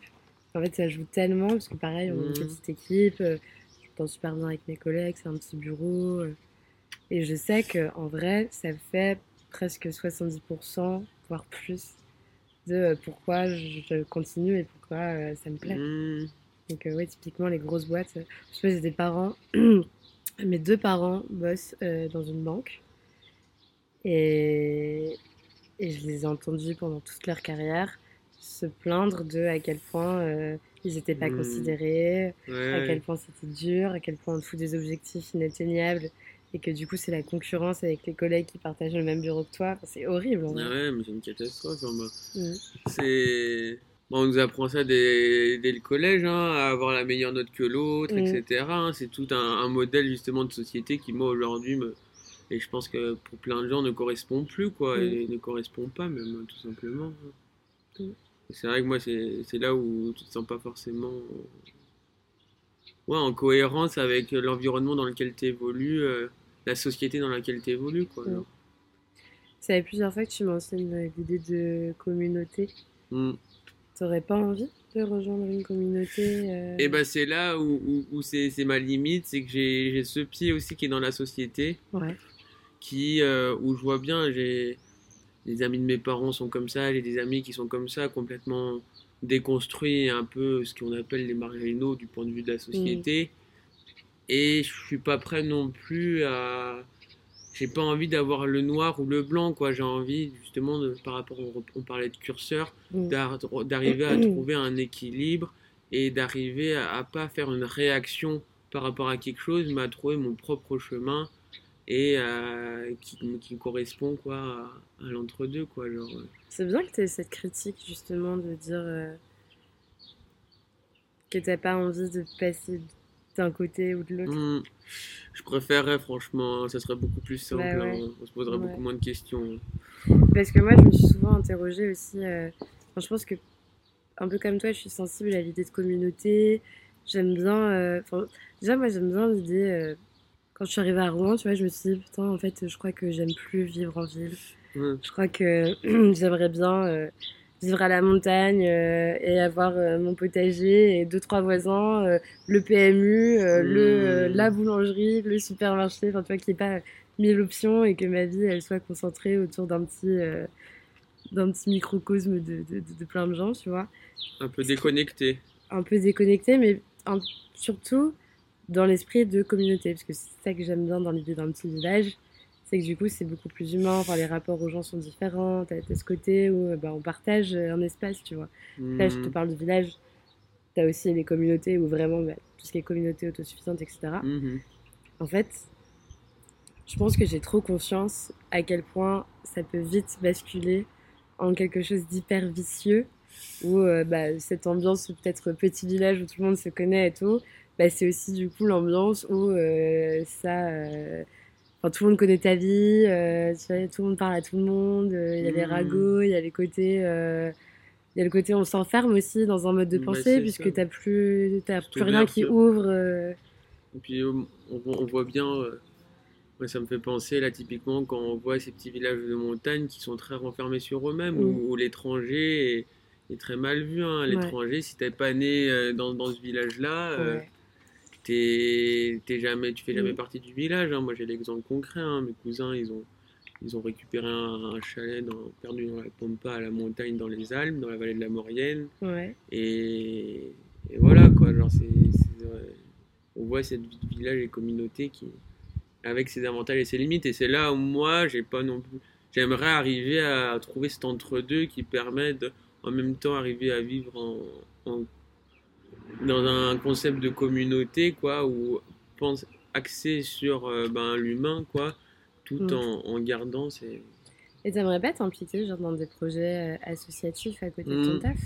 En fait, ça joue tellement, parce que pareil, on est une Mhm. petite équipe, euh, je m'entends super bien avec mes collègues, c'est un petit bureau. euh, et je sais qu'en vrai, ça fait presque 70%, voire plus, de euh, pourquoi je continue et pourquoi ça me plaît. Mmh. Donc, euh, ouais, typiquement, les grosses boîtes. euh, Je sais des parents. Mes deux parents bossent euh, dans une banque. Et, et je les ai entendus pendant toute leur carrière se plaindre de à quel point euh, ils n'étaient pas Hmm. considérés, Ouais, à quel point c'était dur, à quel point on te fout des objectifs inatteignables. Et que du coup, c'est la concurrence avec les collègues qui partagent le même bureau que toi. Enfin, c'est horrible. en. Ah ouais, mais c'est une catastrophe. hein, bah. Mm. C'est. Bon, on nous apprend ça dès, dès le collège, hein, à avoir la meilleure note que l'autre, Mm. etc. hein. C'est tout un, un modèle justement de société qui, moi, aujourd'hui, me... et je pense que pour plein de gens, ne correspond plus, quoi, Mm. et ne correspond pas, même, tout simplement. hein. C'est vrai que moi, c'est là où tu te sens pas forcément ouais, en cohérence avec l'environnement dans lequel tu évolues, la société dans laquelle tu évolues, quoi. Mm. Ça fait plusieurs fois que tu mentionnes euh, l'idée de communauté. Mm. T'aurais pas envie de rejoindre une communauté euh, Et ben c'est là où, où, où c'est ma limite, c'est que j'ai ce pied aussi qui est dans la société, Ouais. qui euh, où je vois bien, j'ai les amis de mes parents sont comme ça, j'ai des amis qui sont comme ça, complètement déconstruits, un peu ce qu'on appelle les marginaux du point de vue de la société. Et je suis pas prêt non plus à j'ai pas envie d'avoir le noir ou le blanc, quoi. J'ai envie, justement, de, par rapport, on, on parlait de curseur, Mm. d'ar- d'arriver à trouver un équilibre et d'arriver à, à pas faire une réaction par rapport à quelque chose, mais à trouver mon propre chemin et euh, qui, qui correspond, quoi, à, à l'entre-deux, quoi. Genre, euh, C'est bien que tu aies cette critique, justement, de dire euh, que t'as pas envie de passer d'un côté ou de l'autre. Hmm, je préférerais, franchement, ça serait beaucoup plus simple, Bah ouais. hein. on se poserait Ouais. beaucoup moins de questions. Parce que moi, je me suis souvent interrogée aussi. euh, enfin, je pense que, un peu comme toi, je suis sensible à l'idée de communauté. J'aime bien. euh, enfin, déjà, moi, j'aime bien l'idée. euh, quand je suis arrivée à Rouen, tu vois, je me suis dit, putain, en fait, je crois que j'aime plus vivre en ville. Ouais. Je crois que j'aimerais bien vivre à la montagne euh, et avoir euh, mon potager et deux, trois voisins, euh, le PMU, le, la boulangerie, le supermarché, enfin, tu vois, qu'il n'y ait pas mille options et que ma vie, elle soit concentrée autour d'un petit, d'un petit microcosme de, de, de, de plein de gens, tu vois. Un peu déconnecté. Un peu déconnecté, mais un- surtout dans l'esprit de communauté, parce que c'est ça que j'aime bien dans l'idée d'un petit village, c'est que du coup c'est beaucoup plus humain, enfin, les rapports aux gens sont différents, t'as t'as ce côté où euh, bah, on partage euh, un espace, tu vois. Là je te Hmm, parle du village, t'as aussi les communautés où vraiment bah, tout ce qui est communauté autosuffisante, etc. mhm. En fait, je pense que j'ai trop conscience à quel point ça peut vite basculer en quelque chose d'hyper vicieux, où euh, bah, cette ambiance peut-être petit village où tout le monde se connaît et tout, bah, c'est aussi du coup l'ambiance où euh, ça... euh, Enfin, tout le monde connaît ta vie, euh, tu vois, tout le monde parle à tout le monde, euh, il y a les Mhm. ragots, il y a les côtés... euh, il y a le côté on s'enferme aussi dans un mode de Bah, pensée puisque ça. t'as plus t'as plus rien qui ouvre Et puis on, on voit bien, moi, ça me fait penser là typiquement quand on voit ces petits villages de montagne qui sont très renfermés sur eux-mêmes, Mm. où, où l'étranger est, est très mal vu. hein. L'étranger, si t'es pas né euh, dans, dans ce village-là, euh, ouais. T'es t'es jamais, tu fais jamais Mm. partie du village. hein. Moi j'ai l'exemple concret, hein. mes cousins ils ont, ils ont récupéré un, un chalet dans- perdu dans la Pampa à la montagne dans les Alpes, dans la vallée de la Maurienne. ouais. Et, et voilà quoi, genre c'est, c'est, euh, on voit cette vie de village et communauté qui, avec ses avantages et ses limites. Et c'est là où moi, j'ai pas non plus, j'aimerais arriver à trouver cet entre-deux qui permet de, en même temps, arriver à vivre en, en- dans un concept de communauté quoi, où pense axé sur euh, ben, l'humain quoi, tout Mm. en, en gardant ces Et t'aimerais pas t'impliquer genre dans des projets euh, associatifs à côté de ton Mm. taf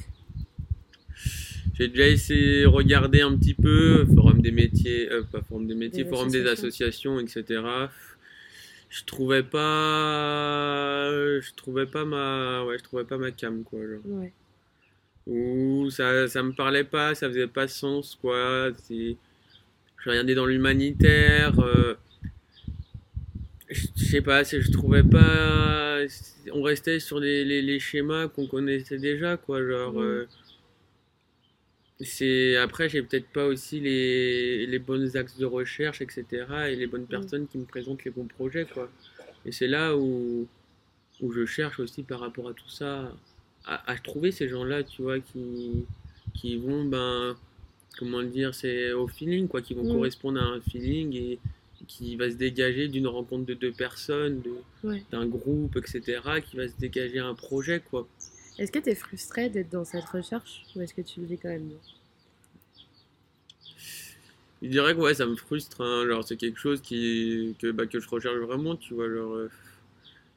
J'ai déjà essayé de regarder un petit peu, forum des métiers, euh, pas forum des métiers, Des forum des associations. associations, etc. Je trouvais pas, je trouvais pas ma, ouais, je trouvais pas ma cam quoi. Genre. Ouais. Ou ça, ça me parlait pas, ça faisait pas sens quoi. Je regardais dans l'humanitaire. euh, je sais pas, je trouvais pas. On restait sur les, les, les schémas qu'on connaissait déjà, quoi. Genre. Mm. euh, c'est après, j'ai peut-être pas aussi les, les bons axes de recherche, etc. et les bonnes personnes qui me présentent les bons projets, quoi. Et c'est là où, où je cherche aussi par rapport à tout ça, à, à trouver ces gens-là, tu vois, qui, qui vont, ben, comment dire, c'est au feeling, quoi, qui vont Mm. correspondre à un feeling et qui va se dégager d'une rencontre de deux personnes, de- Ouais. d'un groupe, etc., qui va se dégager un projet, quoi. Est-ce que t'es frustré d'être dans cette recherche ou est-ce que tu le vis quand même bien? Je dirais que ouais, ça me frustre, hein, genre c'est quelque chose qui, que, bah, que je recherche vraiment, tu vois, genre, euh,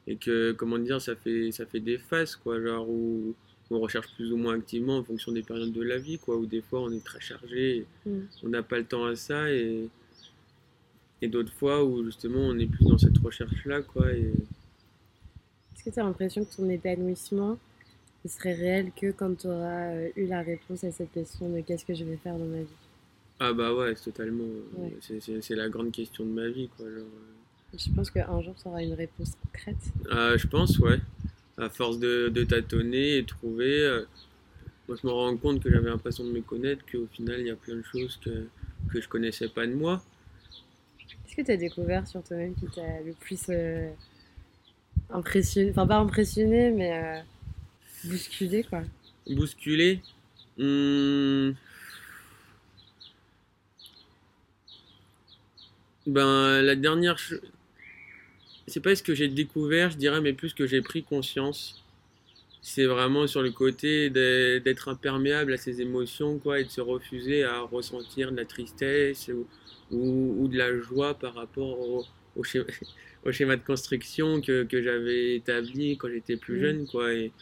et que, comment dire, ça fait, ça fait des phases, quoi, genre, où on recherche plus ou moins activement en fonction des périodes de la vie, quoi, où des fois on est très chargé, Mm. on n'a pas le temps à ça, et, et d'autres fois où justement on est plus dans cette recherche-là, quoi, et Est-ce que t'as l'impression que ton épanouissement ne serait réel que quand tu auras eu la réponse à cette question de qu'est-ce que je vais faire dans ma vie? Ah bah ouais, totalement, Ouais. c'est- la grande question de ma vie, quoi, genre. Je pense qu'un jour tu auras une réponse concrète. Euh, je pense, ouais. À force de, de tâtonner et trouver, euh, moi je me rends compte que j'avais l'impression de me connaître, qu'au final il y a plein de choses que, que je connaissais pas de moi. Qu'est-ce que tu as découvert sur toi-même qui t'a le plus euh, impressionné? Enfin, pas impressionné, mais euh, bousculé, quoi. Bousculé? hmm, Ben, la dernière. C'est pas ce que j'ai découvert, je dirais, mais plus que j'ai pris conscience. C'est vraiment sur le côté d'être imperméable à ses émotions, quoi, et de se refuser à ressentir de la tristesse ou, ou, ou de la joie par rapport au, au schéma, au schéma de construction que, que j'avais établi quand j'étais plus Mm. jeune, quoi. Et,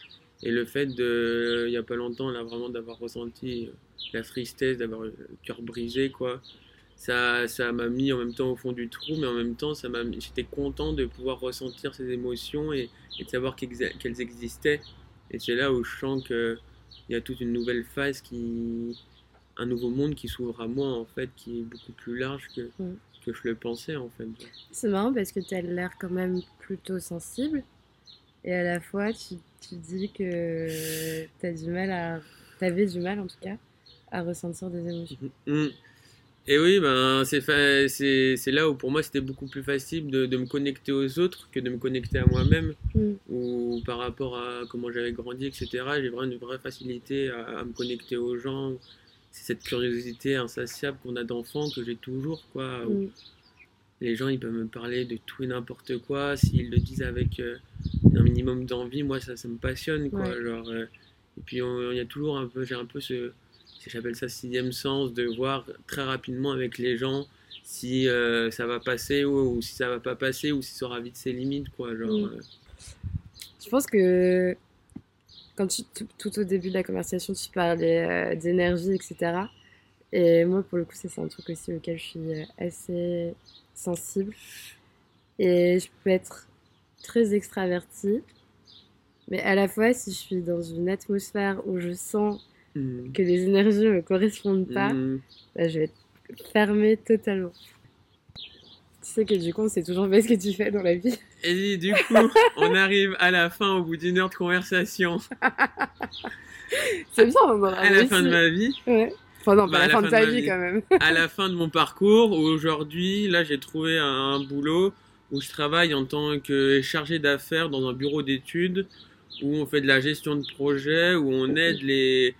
et le fait de, il y a pas longtemps, là, vraiment d'avoir ressenti la tristesse, d'avoir le cœur brisé, quoi ça ça m'a mis en même temps au fond du trou mais en même temps ça m'a j'étais content de pouvoir ressentir ces émotions et, et de savoir qu'elles existaient et c'est là où je sens que il y a toute une nouvelle phase qui un nouveau monde qui s'ouvre à moi en fait qui est beaucoup plus large que Mm. que je le pensais en fait C'est marrant parce que tu as l'air quand même plutôt sensible et à la fois tu, tu dis que tu as du mal à. T'avais du mal en tout cas à ressentir des émotions. Mm. Et oui, ben, c'est fa- c'est c'est là où pour moi c'était beaucoup plus facile de, de me connecter aux autres que de me connecter à moi-même. Mm. Ou par rapport à comment j'avais grandi, etc. J'ai vraiment une vraie facilité à, à me connecter aux gens. C'est cette curiosité insatiable qu'on a d'enfant que j'ai toujours, quoi. Mm. Les gens, ils peuvent me parler de tout et n'importe quoi. S'ils le disent avec euh, un minimum d'envie, moi, ça, ça me passionne, quoi. Ouais. Genre, euh, et puis, il y a toujours un peu, j'ai un peu ce, j'appelle ça sixième sens, de voir très rapidement avec les gens si euh, ça va passer ou, ou si ça va pas passer ou si ça aura vite ses limites, quoi. Genre, Mm. euh, Je pense que quand tu, tout, tout au début de la conversation, tu parlais euh, d'énergie, etc. Et moi, pour le coup, c'est un truc aussi auquel je suis euh, assez sensible. Et je peux être très extravertie. Mais à la fois, si je suis dans une atmosphère où je sens mm, que les énergies me correspondent pas, mm. bah, je vais être fermée totalement. Tu sais que du coup, on sait toujours pas ce que tu fais dans la vie. Et du coup, on arrive à la fin, au bout d'une heure de conversation, C'est bien, on aura à la fin de ma vie. Ouais. Enfin, non, Bah, pas à la fin de ta vie. quand même. à la fin de mon parcours. Aujourd'hui, là, j'ai trouvé un, un boulot où je travaille en tant que chargé d'affaires dans un bureau d'études où on fait de la gestion de projet, où on aide les,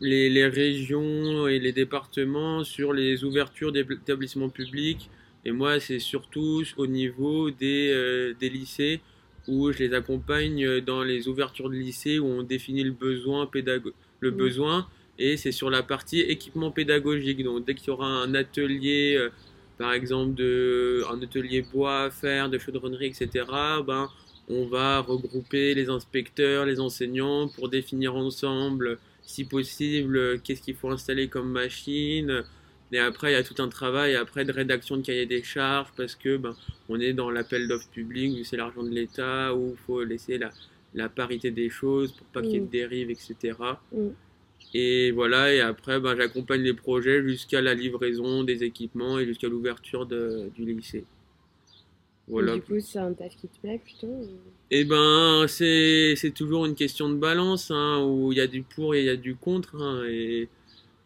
les, les régions et les départements sur les ouvertures d'établissements publics. Et moi, c'est surtout au niveau des, euh, des lycées où je les accompagne dans les ouvertures de lycées où on définit le besoin pédago le Mhm. besoin et c'est sur la partie équipement pédagogique. Donc dès qu'il y aura un atelier, euh, par exemple de, un atelier bois à faire, de chaudronnerie, etc., ben, on va regrouper les inspecteurs, les enseignants pour définir ensemble, si possible, euh, qu'est-ce qu'il faut installer comme machine. Et après, il y a tout un travail après de rédaction de cahier des charges parce que ben, on est dans l'appel d'offres public, où c'est l'argent de l'État, où il faut laisser la, la parité des choses pour pas qu'il y ait de Mm. dérives, etc. Mm. Et voilà, et après, ben, j'accompagne les projets jusqu'à la livraison des équipements et jusqu'à l'ouverture du lycée. Voilà. Du coup, c'est un taf qui te plaît plutôt ou- Et ben, c'est toujours une question de balance, hein, où il y a du pour et il y a du contre. hein, et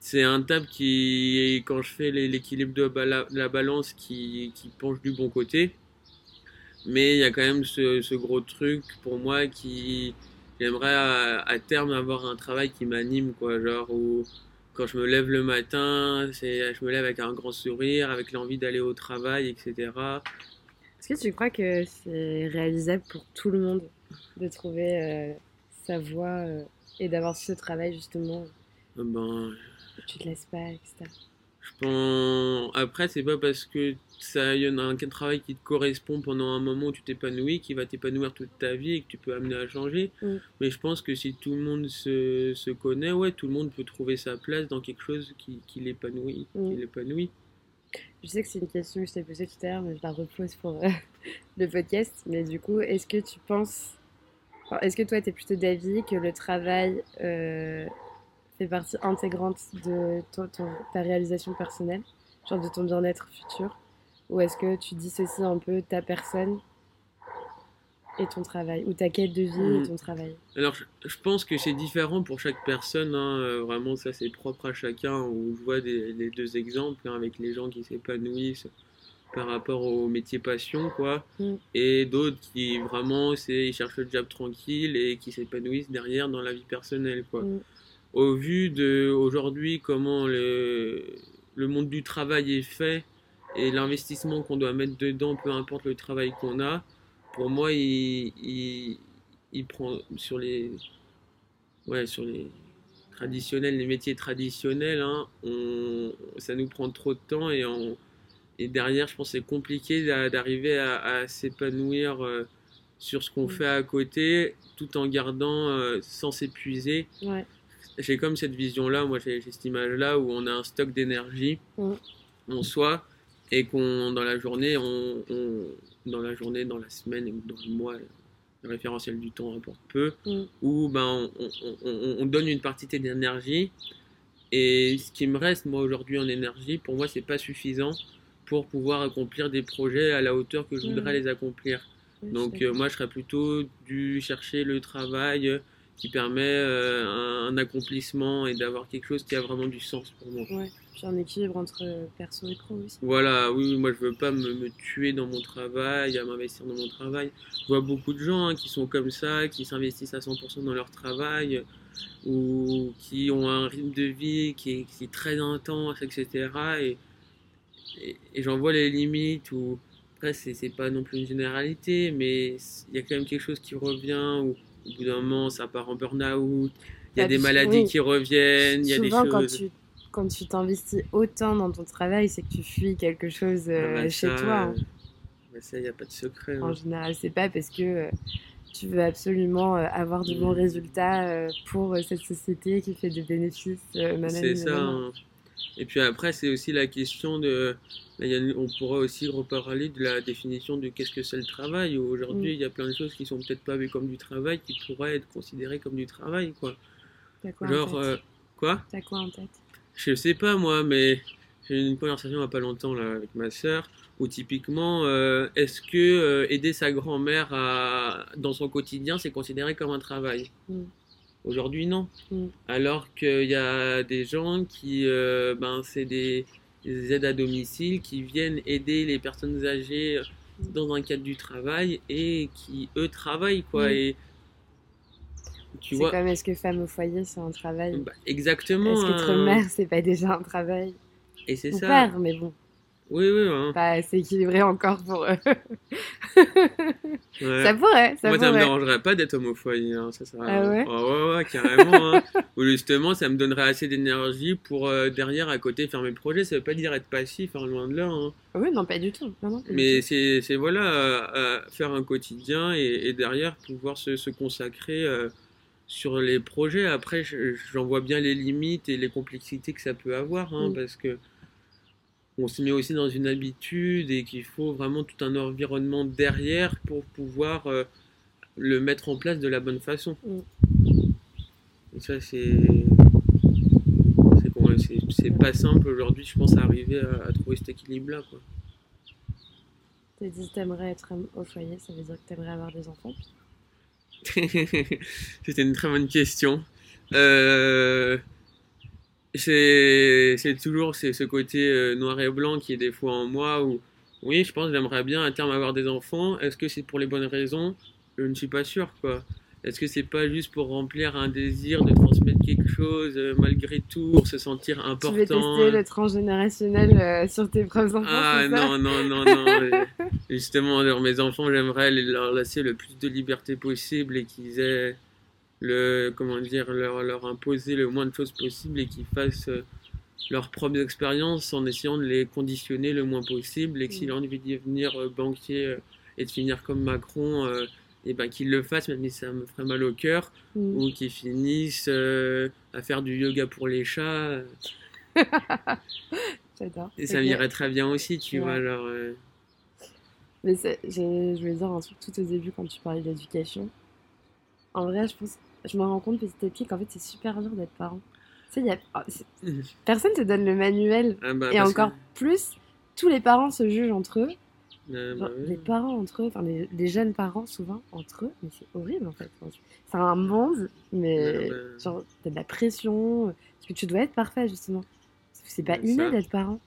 c'est un table qui, quand je fais l'équilibre de la balance, qui, qui penche du bon côté. Mais il y a quand même ce, ce gros truc pour moi qui. J'aimerais à, à terme avoir un travail qui m'anime, quoi. Genre, où quand je me lève le matin, je me lève avec un grand sourire, avec l'envie d'aller au travail, etc. Est-ce que tu crois que c'est réalisable pour tout le monde de trouver euh, sa voie euh, et d'avoir ce travail justement Ben, où tu te laisses pas, etc. Je pense... Après, c'est pas parce que ça y en a un travail qui te correspond pendant un moment où tu t'épanouis, qui va t'épanouir toute ta vie et que tu peux amener à changer. Mm. Mais je pense que si tout le monde se, se connaît, ouais, tout le monde peut trouver sa place dans quelque chose qui, qui l'épanouit. Mm. Je sais que c'est une question que je t'ai posée tout à l'heure, mais je la repose pour euh, le podcast. Mais du coup, est-ce que tu penses. est-ce que toi, tu es plutôt d'avis que le travail euh, fait partie intégrante de ton- ta réalisation personnelle, genre de ton bien-être futur? Ou est-ce que tu dissocies un peu ta personne et ton travail Ou ta quête de vie et ton travail Alors, je, je pense que c'est différent pour chaque personne. hein, euh, Vraiment, ça, c'est propre à chacun. Où je vois des, les deux exemples hein, avec les gens qui s'épanouissent par rapport au métier passion, quoi. Mm. Et d'autres qui vraiment, c'est ils cherchent le job tranquille et qui s'épanouissent derrière dans la vie personnelle, quoi. Mm. Au vu de aujourd'hui comment le, le monde du travail est fait et l'investissement qu'on doit mettre dedans, peu importe le travail qu'on a, pour moi, il, il, il prend sur les, ouais, sur les traditionnels, les métiers traditionnels, hein, on, ça nous prend trop de temps et, on, et derrière, je pense c'est compliqué d'a- d'arriver à, à s'épanouir euh, sur ce qu'on Mm. fait à côté, tout en gardant euh, sans s'épuiser. Ouais. J'ai comme cette vision-là, moi j'ai cette image-là où on a un stock d'énergie Mm. en soi et qu'on dans la journée, on, on- dans la journée, dans la semaine ou dans le mois, le référentiel du temps importe peu, Mm. où ben on, on- on- on donne une partie d'énergie et ce qui me reste moi aujourd'hui en énergie, pour moi c'est pas suffisant pour pouvoir accomplir des projets à la hauteur que je voudrais Mm. les accomplir. Donc euh, moi je serais plutôt dû chercher le travail qui permet euh, un, un accomplissement et d'avoir quelque chose qui a vraiment du sens pour moi. Ouais. Puis un équilibre entre euh, perso et pro aussi. Voilà, oui, moi je veux pas me, me tuer dans mon travail, à m'investir dans mon travail. Je vois beaucoup de gens hein, qui sont comme ça, qui s'investissent à 100% dans leur travail, ou qui ont un rythme de vie qui est, qui est très intense, etc. Et, et, et j'en vois les limites, ou après c'est c'est pas non plus une généralité, mais il y a quand même quelque chose qui revient, ou au bout d'un moment ça part en burn-out, il y a Ah, des maladies oui. qui reviennent, il y a des Souvent, quand choses... tu quand tu t'investis autant dans ton travail, c'est que tu fuis quelque chose euh, Ah bah chez ça, toi. hein. euh, bah ça, il n'y a pas de secret. hein. En général, c'est pas parce que euh, tu veux absolument euh, avoir de bons Mm. résultats euh, pour euh, cette société qui fait des bénéfices. euh, C'est ça. hein. Et puis après, c'est aussi la question de. Là, a- on pourra aussi reparler de la définition de qu'est-ce que c'est le travail. Aujourd'hui, Mm. il y a plein de choses qui sont peut-être pas vues comme du travail, qui pourraient être considérées comme du travail, quoi. T'as quoi, Genre, en euh, tête quoi? T'as quoi en tête? Je sais pas moi, mais j'ai eu une conversation il y a pas longtemps là avec ma sœur où typiquement, euh, est-ce que euh, aider sa grand-mère à... dans son quotidien, c'est considéré comme un travail? Mm. Aujourd'hui, non. Mm. Alors qu'il y a des gens qui, euh, ben, c'est des, des aides à domicile qui viennent aider les personnes âgées dans un cadre du travail et qui eux travaillent quoi. Mm. Et tu C'est vois, comme est-ce que femme au foyer, c'est un travail? Bah, exactement. Est-ce qu'être hein. mère, c'est pas déjà un travail? Et c'est ça. père, mais bon, Oui, oui. hein. pas assez équilibré encore pour eux. Ouais. ça pourrait, ça Moi, ça me pourrait. dérangerait pas d'être homofoye. Hein. Ça, ça... Ah ouais Oh, ouais, ouais, carrément. hein. Ou justement, ça me donnerait assez d'énergie pour euh, derrière, à côté, faire mes projets. Ça veut pas dire être passif, hein, loin de là. hein. Oui, non, pas du tout. Non, non, Mais c'est, voilà, euh, euh, faire un quotidien et, et derrière pouvoir se, se consacrer euh, sur les projets. Après, je- j'en vois bien les limites et les complexités que ça peut avoir, hein, Mm. parce que on se met aussi dans une habitude et qu'il faut vraiment tout un environnement derrière pour pouvoir euh, le mettre en place de la bonne façon. Mm. Et ça, c'est. C'est, pas simple aujourd'hui, je pense, à arriver à, à trouver cet équilibre-là. T'as dit t'aimerais être au foyer, ça veut dire que t'aimerais avoir des enfants C'était une très bonne question. Euh, c'est toujours ce côté euh, noir et blanc qui est des fois en moi où oui, je pense que j'aimerais bien à terme avoir des enfants. Est-ce que c'est pour les bonnes raisons? Je ne suis pas sûr quoi. Est-ce que c'est pas juste pour remplir un désir de transmettre quelque chose euh, malgré tout, pour se sentir Tu important? veux tester le transgénérationnel euh, sur tes propres enfants, Ah non, non, non, non. Justement, alors, mes enfants, j'aimerais leur laisser le plus de liberté possible et qu'ils aient le, comment dire, leur, leur imposer le moins de choses possible et qu'ils fassent euh, leurs propres expériences en essayant de les conditionner le moins possible et que s'il a envie de devenir euh, banquier euh, et de finir comme Macron, euh, et ben qu'ils le fassent, même si ça me ferait mal au cœur, Mm. ou qu'ils finissent euh, à faire du yoga pour les chats. J'adore. Et ça m'irait très bien aussi, tu Ouais. vois. Alors, euh, Mais je voulais dire un truc tout au début quand tu parlais d'éducation. En vrai, je pense, je me rends compte petit à petit qu'en fait c'est super dur d'être parent. Tu sais, y a, oh, Mhm. personne te donne le manuel. ah bah, Et encore que- plus, tous les parents se jugent entre eux. Ah, Genre, bah oui. Les parents entre eux, enfin les, les jeunes parents souvent entre eux, mais c'est horrible en fait. C'est un monde, mais bah. genre t'as de la pression, parce que tu dois être parfait justement. C'est pas inné d'être parent.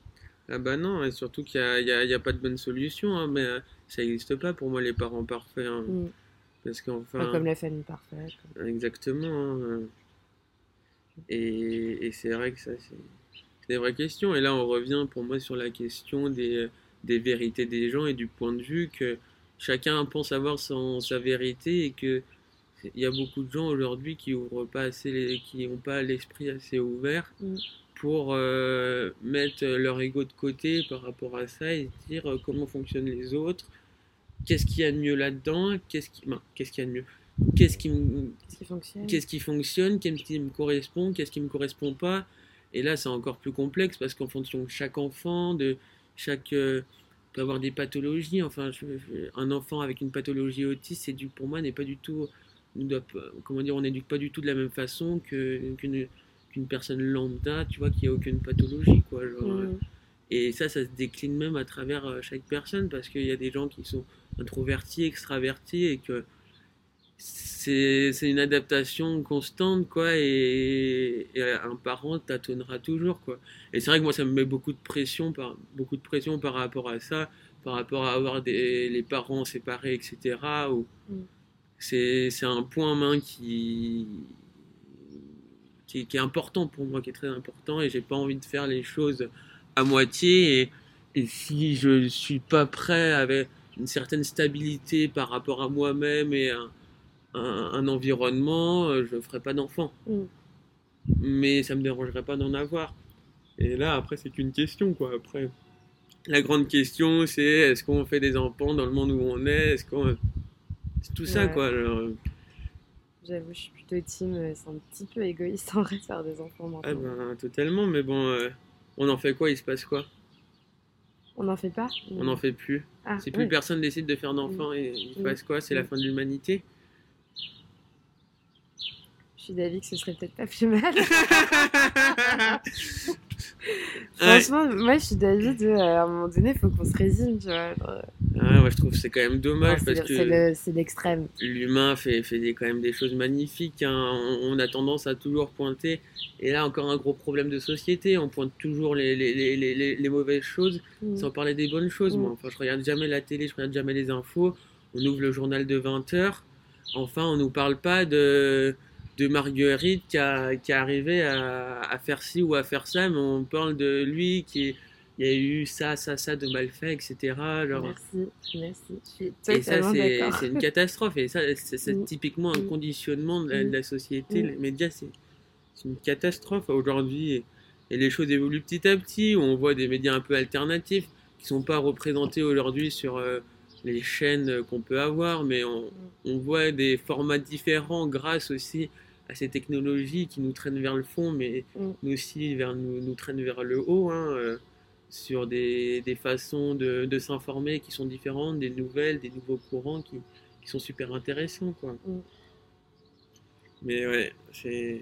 Ah bah non, et surtout qu'il n'y a, a- il y a pas de bonne solution, hein, mais euh, ça n'existe pas pour moi les parents parfaits. hein, Mm. Parce qu'enfin, comme la famille parfaite. exactement. hein, et et c'est vrai que ça, c'est des vraies questions. Et là, on revient pour moi sur la question des, des vérités des gens et du point de vue que chacun pense avoir son, sa vérité et que il y a beaucoup de gens aujourd'hui qui ouvrent pas assez, les- qui n'ont pas l'esprit assez ouvert Mm. pour euh, mettre leur ego de côté par rapport à ça et dire euh, comment fonctionnent les autres, qu'est-ce qu'il y a de mieux là-dedans, qu'est-ce qui, ben, qu'est-ce qu'il y a de mieux, qu'est-ce qui, me- Qu'est-ce qui fonctionne? qu'est-ce qui fonctionne, qu'est-ce qui me correspond, qu'est-ce qui me correspond pas? Et là, c'est encore plus complexe parce qu'en fonction de chaque enfant, de chaque euh, peut avoir des pathologies. Enfin, je- un enfant avec une pathologie autiste, c'est du pour moi n'est pas du tout, doit comment dire, on n'éduque pas du tout de la même façon que qu'une qu'une personne lambda, tu vois, qui a aucune pathologie, quoi. genre, euh, Mm. Et ça, ça se décline même à travers euh, chaque personne parce qu'il y a des gens qui sont introvertis, extravertis et que c'est une adaptation constante, quoi. Et, et un parent tâtonnera toujours, quoi. Et c'est vrai que moi, ça me met beaucoup de pression par, beaucoup de pression par rapport à ça, par rapport à avoir des, les parents séparés, etc. Ou Mm. c'est un point main qui, qui est important pour moi, qui est très important, et j'ai pas envie de faire les choses à moitié. Et, et si je suis pas prêt avec une certaine stabilité par rapport à moi-même et un, un, un environnement, euh, je ferai pas d'enfant. Mm. Mais ça me dérangerait pas d'en avoir. Et là, après, c'est qu'une question, quoi. Après, la grande question, c'est est-ce qu'on fait des enfants dans le monde où on est? Est-ce qu'on. C'est tout ça, quoi. alors, J'avoue, je suis plutôt team. euh, C'est un petit peu égoïste en vrai de faire des enfants maintenant. Ah ben, totalement, mais bon, euh, on en fait quoi? Il se passe quoi? On n'en fait pas On n'en fait plus. Ah, Si plus oui. personne décide de faire d'enfants, et il se passe quoi? C'est la fin de l'humanité? Je suis d'avis que ce serait peut-être pas plus mal. Ouais. Franchement, moi je suis d'avis de. euh, à un moment donné, il faut qu'on se résigne, tu vois. Ah, moi, je trouve que c'est quand même dommage parce que c'est le- c'est l'extrême. l'humain fait, fait des- quand même des choses magnifiques. hein. On, on a tendance à toujours pointer. Et là, encore un gros problème de société. On pointe toujours les, les, les, les, mauvaises choses Mm. sans parler des bonnes choses. Moi. Mm. Enfin, je regarde jamais la télé, je regarde jamais les infos. On ouvre le journal de 20h. Enfin, on nous parle pas de, de Marguerite qui, a, qui est arrivé à, à faire ci ou à faire ça, mais on parle de lui qui il y a eu ça, ça, ça de mal fait, etc. Genre, Merci, merci. Je suis et ça, c'est une catastrophe. Et ça, c'est Mm. typiquement un Mm. conditionnement de la, de la société. Mm. Les médias, c'est une catastrophe aujourd'hui. Et, et les choses évoluent petit à petit. On voit des médias un peu alternatifs qui sont pas représentés aujourd'hui sur euh, les chaînes qu'on peut avoir, mais on, on voit des formats différents grâce aussi à ces technologies qui nous traînent vers le fond, mais Mm. nous aussi vers, nous, nous traînent vers le haut. hein, euh, sur des, des façons de, de s'informer qui sont différentes, des nouvelles, des nouveaux courants qui, qui sont super intéressants. Quoi. Mm. Mais ouais, c'est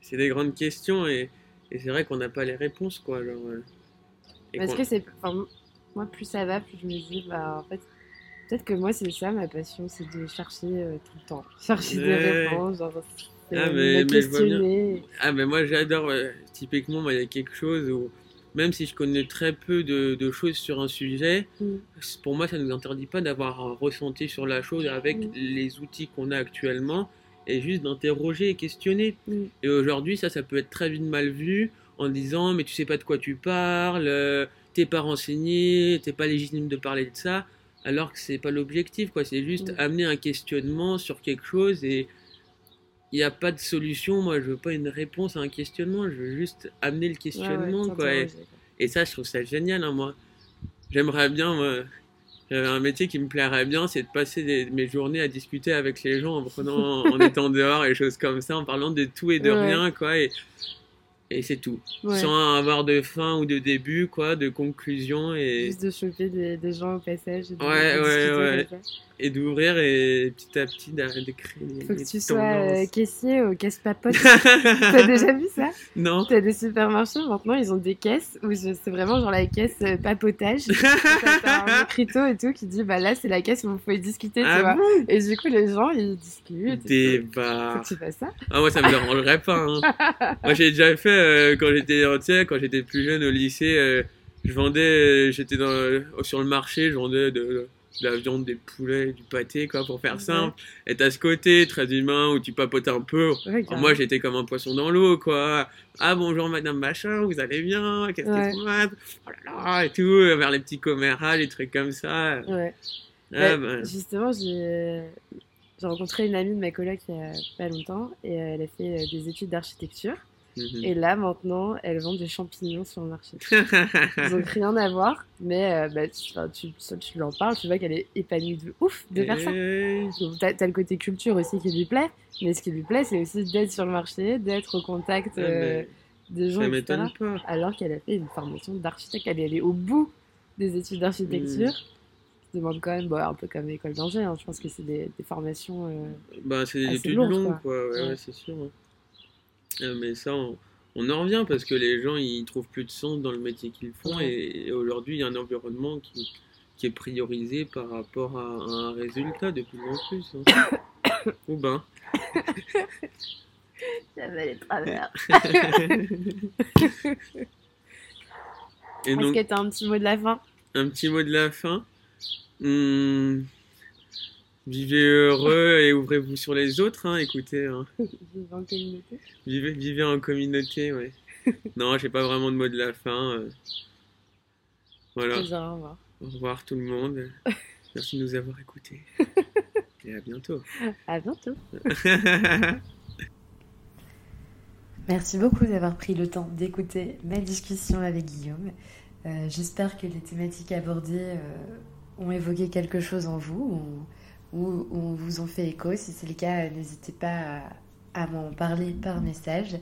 c'est des grandes questions et, et c'est vrai qu'on n'a pas les réponses. Quoi, genre, euh, Parce que c'est. Enfin, moi, plus ça va, plus je me dis, bah, en fait, peut-être que moi, c'est ça ma passion, c'est de chercher euh, tout le temps. Chercher des réponses, genre. Ah, mais- mais je vois bien. questionner. Ah ben moi j'adore, euh, typiquement il y a quelque chose où même si je connais très peu de, de choses sur un sujet, Mm. pour moi ça ne nous interdit pas d'avoir un ressenti sur la chose avec Mm. les outils qu'on a actuellement et juste d'interroger et questionner. Mm. Et aujourd'hui ça ça peut être très vite mal vu en disant mais tu sais pas de quoi tu parles, euh, t'es pas renseigné, t'es pas légitime de parler de ça, alors que c'est pas l'objectif quoi, c'est juste amener un questionnement sur quelque chose et il n'y a pas de solution, moi je veux pas une réponse à un questionnement, je veux juste amener le Ouais, ouais, questionnement quoi. Et, ça je trouve ça génial hein, moi. J'aimerais bien, moi, j'avais un métier qui me plairait bien, c'est de passer des- mes journées à discuter avec les gens en prenant, en étant dehors et choses comme ça, en parlant de tout et de Ouais. rien quoi. Et, et c'est tout, Ouais. sans avoir de fin ou de début quoi, de conclusion et, Juste de choper des, des gens au passage. Et de, Ouais, ouais, ouais. Et d'ouvrir et petit à petit d'a- de créer des, Faut que tu sois euh, caissier au caisse-papote. T'as déjà vu ça? Non. T'as des supermarchés maintenant, ils ont des caisses où c'est vraiment genre la caisse euh, papotage. T'as un écriteau et tout qui dit bah là c'est la caisse où vous pouvez discuter, tu Ah vois. bon? Et du coup les gens ils discutent. Des tout. Faut que tu fasses ça. Ah, moi, ça me dérangerait pas. hein. moi, j'ai déjà fait euh, quand j'étais, tu quand j'étais plus jeune au lycée, euh, je vendais, j'étais sur le marché, je vendais de, de la viande, des poulets, du pâté, quoi, pour faire Ouais. simple. Et t'as ce côté très humain où tu papotes un peu. Ouais, moi, j'étais comme un poisson dans l'eau, quoi. Ah, bonjour, madame machin, vous allez bien? Qu'est-ce Ouais. que vous faites? Oh là là, et tout, vers les petits commérages, des trucs comme ça. Ouais. Ah, Bah, bah, Justement, j'ai rencontré une amie de ma coloc il y a pas longtemps et elle a fait euh, des études d'architecture. Mhm. Et là, maintenant, elle vend des champignons sur le marché. Ils ont rien à voir, mais euh, bah, tu, tu, tu lui en parles, tu vois qu'elle est épanouie de ouf de faire ça. Donc, T'as t'as le côté culture aussi qui lui plaît, mais ce qui lui plaît, c'est aussi d'être sur le marché, d'être au contact ah, euh, des gens, ça etc. m'étonne pas. Alors qu'elle a fait une formation d'architecte, elle est allée au bout des études d'architecture. Mm. Je demande quand même, bon, un peu comme l'école d'ingé, hein, je pense que c'est des, des formations. euh, Bah, c'est des études longues, quoi. quoi. Ouais, Ouais. ouais, c'est sûr. Mais ça, on, on en revient parce que les gens, ils trouvent plus de sens dans le métier qu'ils font. Ouais. Et, et aujourd'hui, il y a un environnement qui, qui est priorisé par rapport à, un résultat de plus en plus. hein. Ou ben. Ça va les travers. Est-ce donc, que t'as un petit mot de la fin? Un petit mot de la fin? Hmm, Vivez heureux et ouvrez-vous sur les autres. Hein, écoutez, hein. Vivre en communauté vivez, vivez en communauté. Ouais. non, j'ai pas vraiment de mot de la fin. euh. Voilà. Au revoir. Au revoir tout le monde. Merci de nous avoir écoutés. Et à bientôt. À bientôt. Merci beaucoup d'avoir pris le temps d'écouter ma discussion avec Guillaume. Euh, J'espère que les thématiques abordées euh, ont évoqué quelque chose en vous ou, ou- ou vous ont fait écho. Si c'est le cas, n'hésitez pas à, m'en parler par message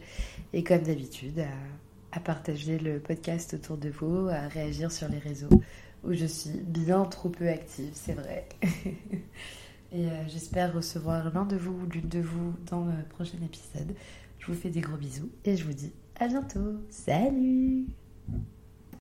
et comme d'habitude à, à partager le podcast autour de vous, à réagir sur les réseaux où je suis bien trop peu active, c'est vrai. et euh, j'espère recevoir l'un de vous ou l'une de vous dans le prochain épisode. Je vous fais des gros bisous et je vous dis à bientôt. Salut